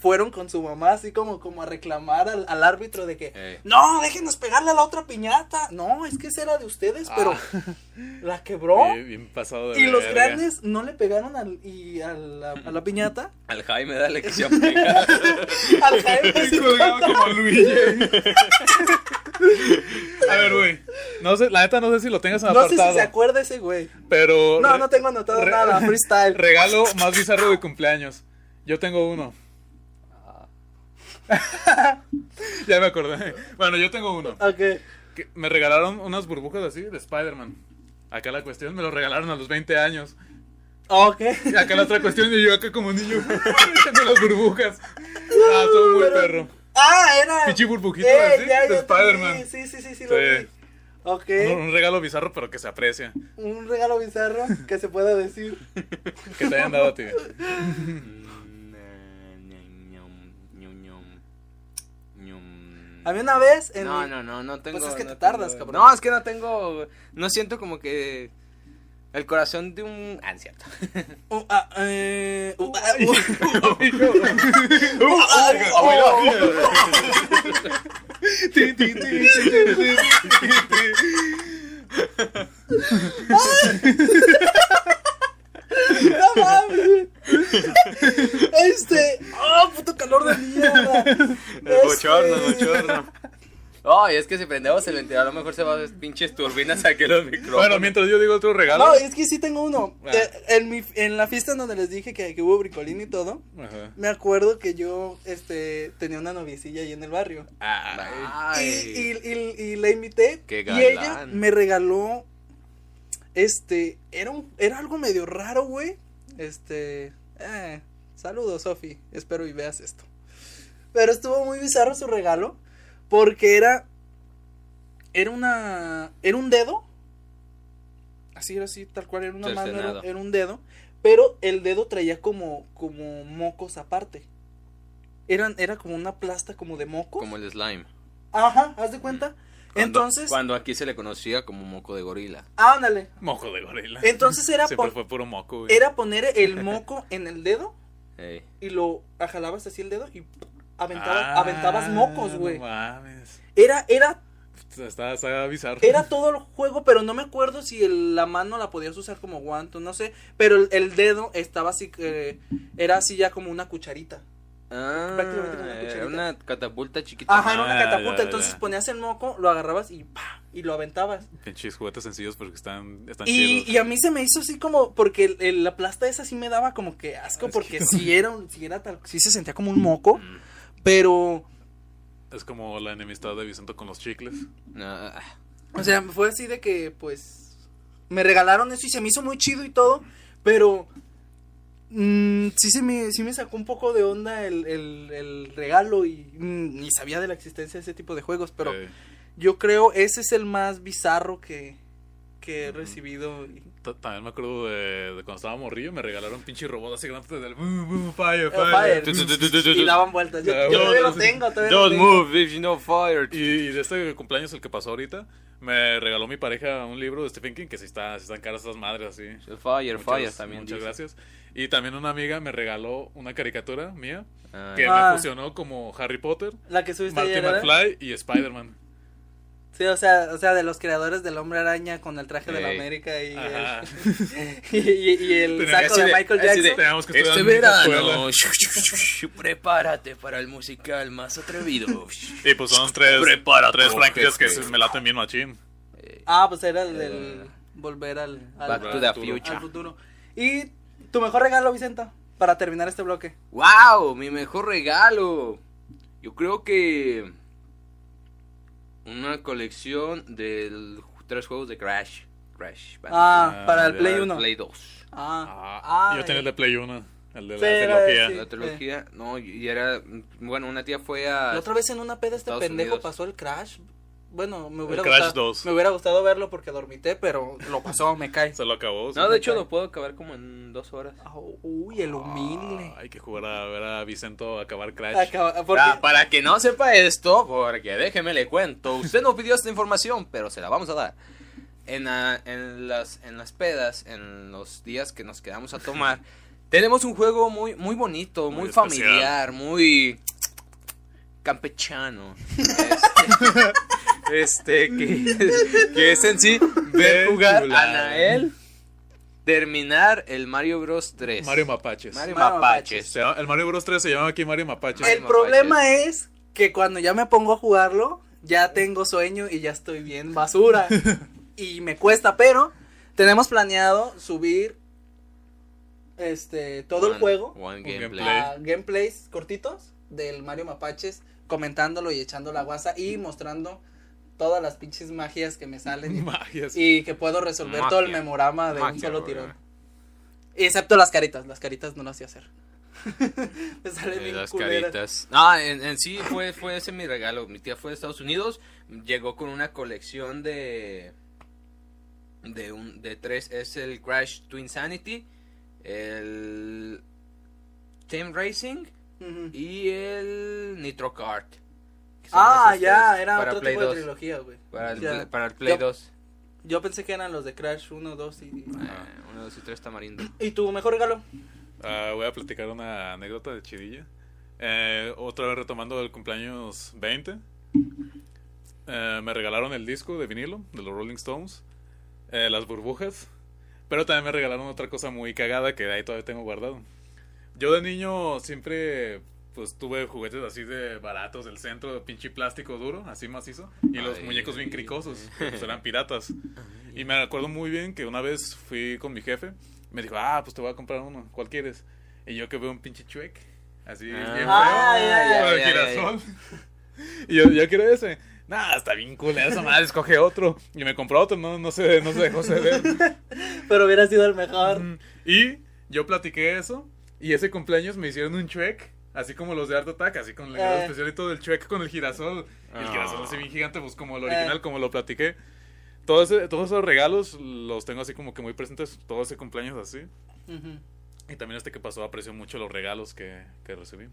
fueron con su mamá así como, como a reclamar al, al árbitro de que Eh. no, déjenos pegarle a la otra piñata. No, es que esa era de ustedes, pero la quebró. Bien, bien pasado de Y los grandes no le pegaron al, y a, la, a la piñata. al Jaime dale que se pegar Al Jaime sí. como. A ver, güey. No sé, la neta no sé si lo tengas en No sé si se acuerda ese güey. Pero. No, no tengo anotado nada. Freestyle. Regalo más bizarro de cumpleaños. Yo tengo uno. ya me acordé. Bueno, yo tengo uno. Ok. Que me regalaron unas burbujas así de Spider-Man. Acá la cuestión me lo regalaron a los 20 años. Ok. Y acá la otra cuestión, y yo acá como niño, echando las burbujas. Ah, todo muy perro. Ah, era. Pinche burbujito Eh, así, ya, de Spider-Man. Sí, sí, sí, sí, lo vi. Ok. Un, un regalo bizarro, pero que se aprecia. Un regalo bizarro que se pueda decir. Que te hayan dado a ti. A mí una vez en No, mi- no, no, no tengo. Pues es que no te tardas, cabrón. No, es que no tengo. No siento como que. El corazón de un. Ah, es cierto. No mames. Este. ¡Oh, puto calor de mierda! El bochorno, el Este- bochorno. Ay, es que si prendemos el ventilador, a lo mejor se va a pinches turbinas aquí en los micrófonos. Bueno, mientras yo digo otro regalo. No, es que sí tengo uno. Ah. Eh, en, mi, en la fiesta en donde les dije que, que hubo bricolín y todo, Ajá. me acuerdo que yo este, tenía una noviecilla ahí en el barrio. Y, Ay. y, y, y la invité. Qué y ella me regaló. Este. Era, un, era algo medio raro, güey. Este. Eh, saludos, Sofi. Espero y veas esto. Pero estuvo muy bizarro su regalo. Porque era. Era una. Era un dedo. Así era así, tal cual. Era una mano, era, un dedo. Pero el dedo traía como. Como mocos aparte. Eran, era como una plasta como de mocos. Como el slime. Ajá, haz de cuenta. Cuando- Entonces. Cuando aquí se le conocía como moco de gorila. Ándale. Moco de gorila. Entonces era, Siempre fue puro moco, güey. era poner el moco en el dedo y lo jalabas así el dedo y aventaba- Ah, aventabas mocos, güey. No mames. Era, era, bizarro. era todo el juego, pero no me acuerdo si el- la mano la podías usar como guanto, no sé. Pero el, el dedo estaba así, que era así ya como una cucharita. Ah, Prácticamente como una era cucharita. una catapulta chiquita. Ajá, era una Ah, catapulta. ya, entonces ya. ponías el moco, lo agarrabas y ¡pa! y lo aventabas. Pinches juguetes sencillos porque están, están Y, chidos. y a mí se me hizo así como, porque el- el- la plasta esa sí me daba como que asco, porque sí era, un- sí era tal, sí se sentía como un moco, Mm. pero, Es como la enemistad de Vicento con los chicles. Ah, o sea, fue así de que, pues, me regalaron eso y se me hizo muy chido y todo, pero, mm, sí se me, sí me sacó un poco de onda el, el, el regalo y mm, ni sabía de la existencia de ese tipo de juegos, pero Eh, yo creo ese es el más bizarro que, que he recibido. también me acuerdo de, de cuando estaba morrillo, me regalaron un pinche robot así grande del "Boo, boo, fire, fire. y daban vueltas. Yo, Ah, yo todavía lo tengo, todavía Don't lo tengo. move if you know fire. Y, y de este cumpleaños, el que pasó ahorita, me regaló mi pareja un libro de Stephen King, que sí, está, sí están caras esas madres así. Fire, Muchas- fire también. Muchas dice. gracias. Y también una amiga me regaló una caricatura mía Ah, que Ah. me fusionó como Harry Potter, La que subiste Marty. McFly y Spider-Man. Sí, o sea, o sea, de los creadores del Hombre Araña con el traje de la. América y Ajá. el, y, y- y el Tenía saco de de- Michael Jackson. de- Teníamos que Este verano, prepárate para el musical más atrevido. Y pues son tres, Prepárate, tres franquicias que se me laten bien machín. Ah, pues era el del volver al, al, Back to al the futuro. future. al futuro. Y tu mejor regalo, Vicenta, para terminar este bloque. ¡Wow! Mi mejor regalo. Yo creo que. Una colección de tres juegos de Crash. Crash. Ah, Ah, para el Play el 1. Play 2. Ah, Ah, yo tenía el de Play 1, el de la Pero, trilogía. sí. La trilogía. No, y era. Bueno, una tía fue a. La otra vez en una peda este Estados pendejo Unidos. pasó el Crash. Bueno, me hubiera Crash gustado 2. me hubiera gustado verlo porque dormité, pero lo pasó, me cae. Se lo acabó. sí. No, de hecho lo puedo acabar como en dos horas. Ah, Uy, el humilde. Ah, hay que jugar a ver a Vicento acabar Crash. Acaba- porque- Ah, para que no sepa esto, porque déjeme le cuento, usted no pidió esta información, pero se la vamos a dar. En, la- en, las, en las pedas, en los días que nos quedamos a tomar, tenemos un juego muy, muy bonito, muy, Muy familiar, muy campechano. Este, este, que, que es en sí ver jugar a. Nael terminar el Mario Bros 3. Mario Mapaches. Mario Mario Mapaches. Se llama- el Mario Bros 3 se llama aquí Mario Mapaches. el Mapaches. problema es que cuando ya me pongo a jugarlo, ya tengo sueño y ya estoy bien basura. y me cuesta, pero tenemos planeado subir este todo el One- juego one Un gameplay. gameplay. a gameplays cortitos del Mario Mapaches, comentándolo y echando la guasa y mostrando todas las pinches magias que me salen Magias. y que puedo resolver todo el memorama de un solo tirón. Excepto las caritas, las caritas no las sé hacer. me salen Eh, las culeras. caritas. No, en, en sí fue, fue ese mi regalo. Mi tía fue de Estados Unidos, llegó con una colección de de un de tres es el Crash Twin Sanity, el Team Racing y el Nitro Kart. Ah, ya, era otro Play tipo 2, de trilogía, güey. Para el. Play- para el Play Yo- 2. Yo pensé que eran los de Crash 1, 2 y... Eh, uno, dos y tres tamarindo. ¿Y tu mejor regalo? Ah, voy a platicar una anécdota de chidilla. Eh, otra vez retomando el cumpleaños 20. Eh, me regalaron el disco de vinilo de los Rolling Stones. eh, las burbujas. Pero también me regalaron otra cosa muy cagada que de ahí todavía tengo guardado. Yo de niño siempre pues tuve juguetes así de baratos del centro, de pinche plástico duro, así macizo. Y los Ay, muñecos bien ay, cricosos, ay. pues eran piratas. Y me acuerdo muy bien que una vez fui con mi jefe, me dijo, ah, pues te voy a comprar uno, ¿cuál quieres? Y yo que veo un pinche chuec, así bien Ah, girasol. Y yo, yo quiero ese. Nah, está bien cool esa madre, escoge otro. Y me compró otro, no, no se, no se dejó ceder. Pero hubiera sido el mejor. Y yo platiqué eso. Y ese cumpleaños me hicieron un chuec. Así como los de Art Attack, así con el grado Eh. especial y todo el chuec con el girasol. El Ah. girasol así bien gigante, pues como el Eh. original, como lo platiqué. Todo ese- todos esos regalos los tengo así como que muy presentes, todo ese cumpleaños así. Y también este que pasó aprecio mucho los regalos que, que recibí.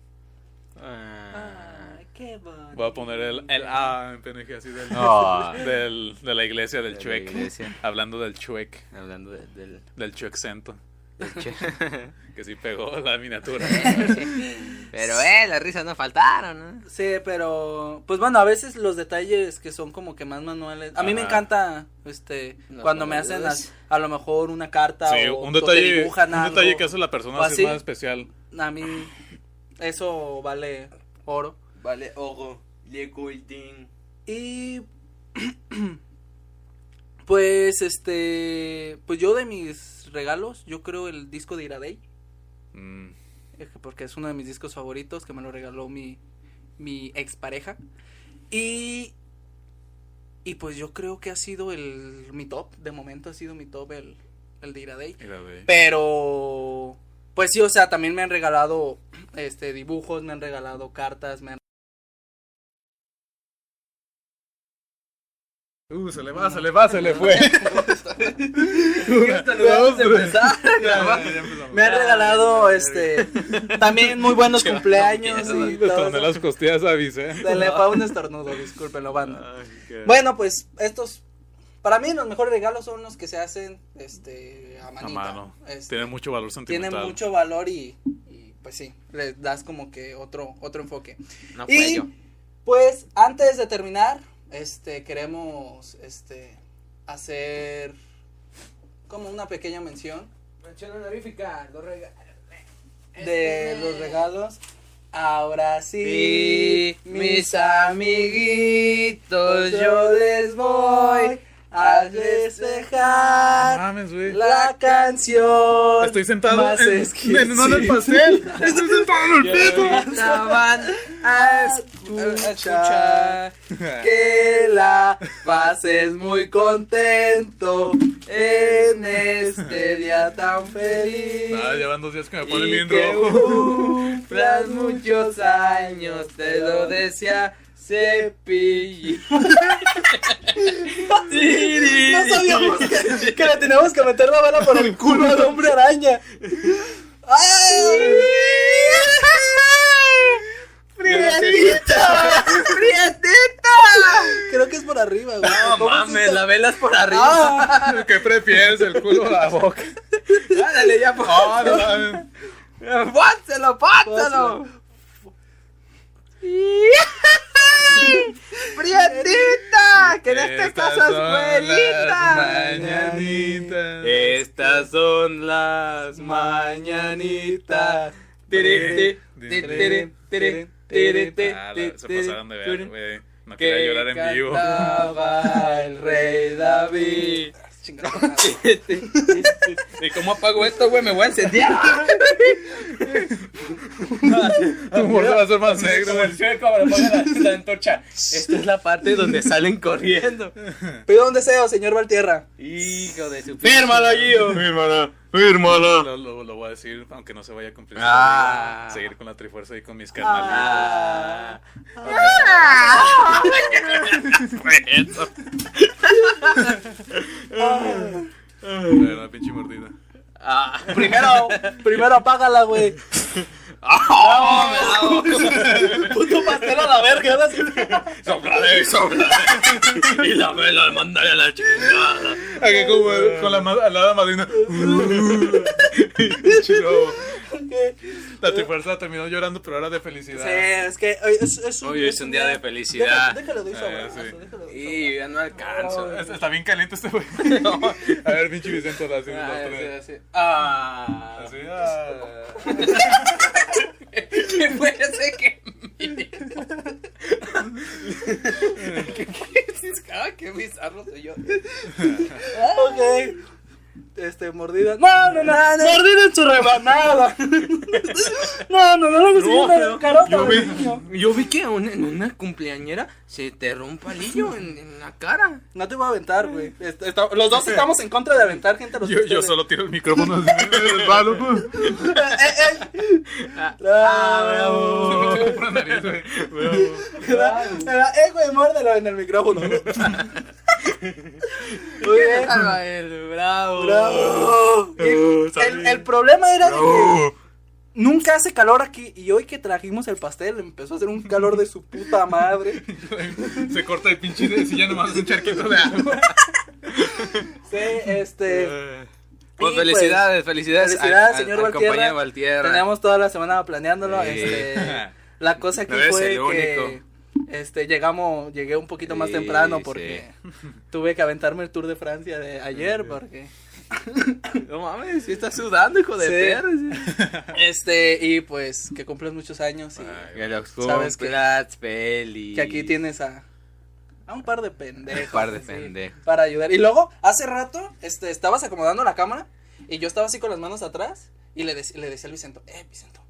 Ah. Qué bonito. Voy a poner el, el A en PNG así del, Ah. del- de la iglesia del De chuec. Hablando del chuec, Hablando de- del... del chueccento. Que sí pegó la miniatura. Pero, eh, las risas no faltaron, ¿no? Sí, pero pues bueno, a veces los detalles que son como que más manuales. A mí me encanta este Los cuando me hacen manuales. as- a lo mejor una carta Sí, o, un te detalle, dibujan un detalle que hace la persona así más especial. A mí eso vale oro. Vale, ojo, le Golden. Y pues este pues yo de mis regalos, yo creo el disco de Iraday, Mm, porque es uno de mis discos favoritos que me lo regaló mi mi expareja. Y y pues yo creo que ha sido el mi top, de momento ha sido mi top el el de güey. Pero pues sí, o sea, también me han regalado este dibujos, me han regalado cartas, me han Uh, se le va, se le va, se le fue. Vamos a empezar. Me han regalado este también muy buenos cumpleaños y todo las costillas a Vice. Se le fue un estornudo, discúlpenlo, banda. Ay, qué- Bueno, pues estos para mí los mejores regalos son los que se hacen este a mano. Este, Tiene mucho valor tienen sentimental. mucho valor y, y, pues sí, les das como que otro otro enfoque. No Y- yo. Pues antes de terminar, este queremos este hacer como una pequeña mención Mención honorífica, regalos. de los regalos. Ahora sí, Sí, mis amiguitos, yo les voy a No despejar mames, la canción. Estoy sentado más en, en, no en el pastel. Estoy sentado en el piso. Estaban a escuchar que la pases muy contento en este día tan feliz. Ah, llevan dos días que me ponen Y bien que rojo. cumplas muchos años, te lo decía No sabíamos que, que le teníamos que meter la bala por el culo al hombre araña. ¡Ay! ¡Prietita! ¡Prietita! Creo que es por arriba, güey. No ¿Cómo es mames, la vela es por arriba. Ah, ¿Qué prefieres, el culo o la boca? Dale ya, por Ah, no mames. ¡Pónselo, pónselo! ¡Prietita! ¡Que en este caso es güerita! mañanitas. Estas son las mañanitas. Ah, se pasaron de ver, güey. No quería que llorar en vivo. el rey David. ¿Y cómo apago esto, güey? Me voy a encender. Tu se va a hacer más negro, güey. la, la antorcha. Esta es la parte donde salen corriendo. Pido un deseo, señor Valtierra. Hijo de su Fírmalo, Gio. Fírmala, fírmala. Lo, lo, lo voy a decir, aunque no se vaya a cumplir. Ah. Seguir con la trifuerza y con mis carnalitos. Ah. Eso. La pinche mordida. Ah. Primero, primero apágala, güey. Ah, Puto pastel a la verga. sí. Soplaré, soplaré. Y la vela mandaré a la chingada. Aquí como con la, ma- la hada madrina. Pinche lobo. La trifuerza terminó llorando, pero ahora de felicidad. Sí, es que hoy es, es un, Hoy es un día de felicidad. Déjalo, déjalo de eso, abrazo, sí. déjalo de eso. Y ya no alcanzo. Es- Está bien caliente este güey. A ver, pinche Vicente, así. Ah, los sí, tres. sí. Ah. Así, ah. ¿Qué fue ese que Ah, qué bizarro soy yo. Ok. Este, mordida. No, no, no. Mordida en su rebanada. No, no, no, no, no, no, no, carota yo, vi, niño. yo vi que a una- en una cumpleañera se te rompe un palillo en, en la cara. No te voy a aventar, güey. Los dos estamos en contra de aventar gente a los Yo, yo solo tiro el micrófono así me resbalo. pues. Ah, bravo. Por la nariz, güey. Bravo. Eh, güey, muérdelo en el micrófono. Muy bien. el bravo. Bravo. Y El, el problema era de que nunca hace calor aquí. Y hoy que trajimos el pastel empezó a hacer un calor de su puta madre. Se corta el pinche de silla nomás un charquito de agua. Sí, este. Eh, Pues pues, felicidades, felicidades, felicidades, al- señor al Valtierra. compañero Valtierra. Teníamos toda la semana planeándolo. Sí. Este, la cosa aquí No fue que. Este llegamos, llegué un poquito más Sí, temprano sí. porque tuve que aventarme el Tour de Francia de ayer porque No mames, si estás sudando, hijo de Sí. sí. este y pues que cumples muchos años y los Sabes que- feliz. que aquí tienes a a un par de pendejos. Un par de así, pendejos. Para ayudar. Y luego, hace rato, este, estabas acomodando la cámara y yo estaba así con las manos atrás y le, dec- le decía al Vicento, eh, Vicento,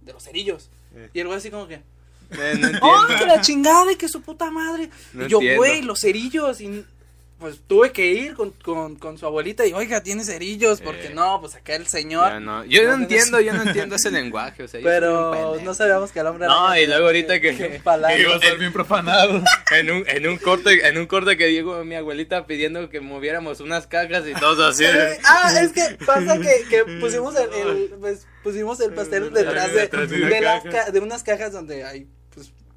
de los cerillos. Eh. Y el güey así como que, No entiendo. ¡oh, que la chingada y que su puta madre! No y yo, güey, los cerillos. Y pues tuve que ir con, con, con su abuelita y, oiga, tiene cerillos, porque Eh. no, pues acá el señor. Ya no, Yo no, No entiendo, yo no entiendo ese lenguaje, o sea, yo Pero no sabíamos que el hombre No, araña y luego ahorita que- tenía palabras. Iba a estar bien profanado. en un, en un corte, en un corte que llegó mi abuelita pidiendo que moviéramos unas cajas y todos así. Ah, es que pasa que, que pusimos el, el- pues, pusimos el pastel detrás de, de de, ca- de unas cajas donde hay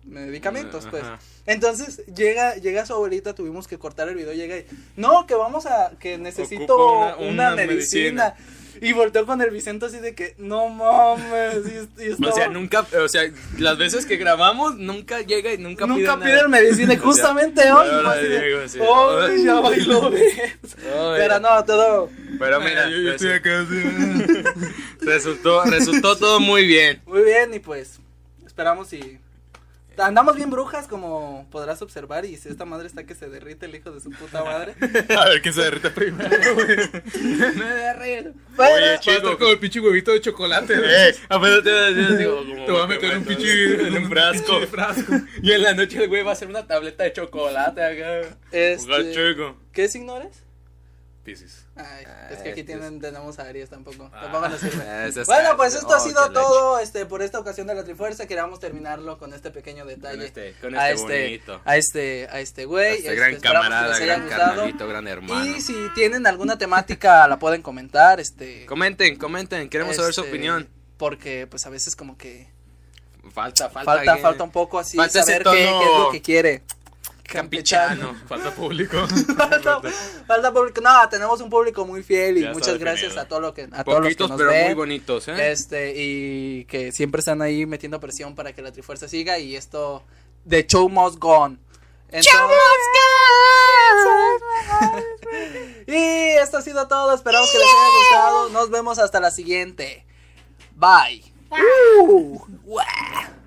medicamentos, pues. Ajá. Entonces llega llega su abuelita, tuvimos que cortar el video, llega y no, que vamos a que necesito una, una- una una medicina. Y volteó con el Vicente así de que no mames, y, y O sea, nunca, o sea, las veces que grabamos, nunca llega y nunca, nunca pide piden nada. medicina y justamente hoy "Ay, ya bailó bien". Ay, Pero no, todo Pero mira, yo, yo estoy acá así. resultó, resultó todo muy bien. Muy bien, y pues esperamos y andamos bien brujas, como podrás observar, y si esta madre está que se derrite el hijo de su puta madre. A ver quién se derrite primero, güey. Me derrito. Oye, chico, como el pinche huevito de chocolate, güey. Eh, apenas te voy a decir, digo, como Te voy a que meter un pinche en un frasco. Y en la noche el güey va a hacer una tableta de chocolate acá. Este. ¿Qué signo eres? Piscis. Ay, es que aquí este tienen, tenemos a Aries tampoco. Ah. Tampoco nos sirve. Ah, Bueno, pues esto ha oh, sido qué todo este por esta ocasión de la Trifuerza. Queríamos terminarlo con este pequeño detalle. Con este, con a este, este, bonito. a este, a este güey. Este Este, gran que camarada, gran carnalito, gran hermano. Y si tienen alguna temática la pueden comentar, este. Comenten, comenten, queremos saber su este, opinión. Porque pues a veces como que Falta, falta. falta, falta un poco así falta saber qué, qué es lo que quiere. Campechano. Falta público. falta, falta público. No, tenemos un público muy fiel y Ya muchas gracias a todo lo que a todos los que Poquitos, nos pero muy ven. bonitos, ¿eh? Este, y que siempre están ahí metiendo presión para que la Trifuerza siga y esto The show must go on. Entonces- y esto ha sido todo, esperamos que les haya gustado. Nos vemos hasta la siguiente. Bye. Uh,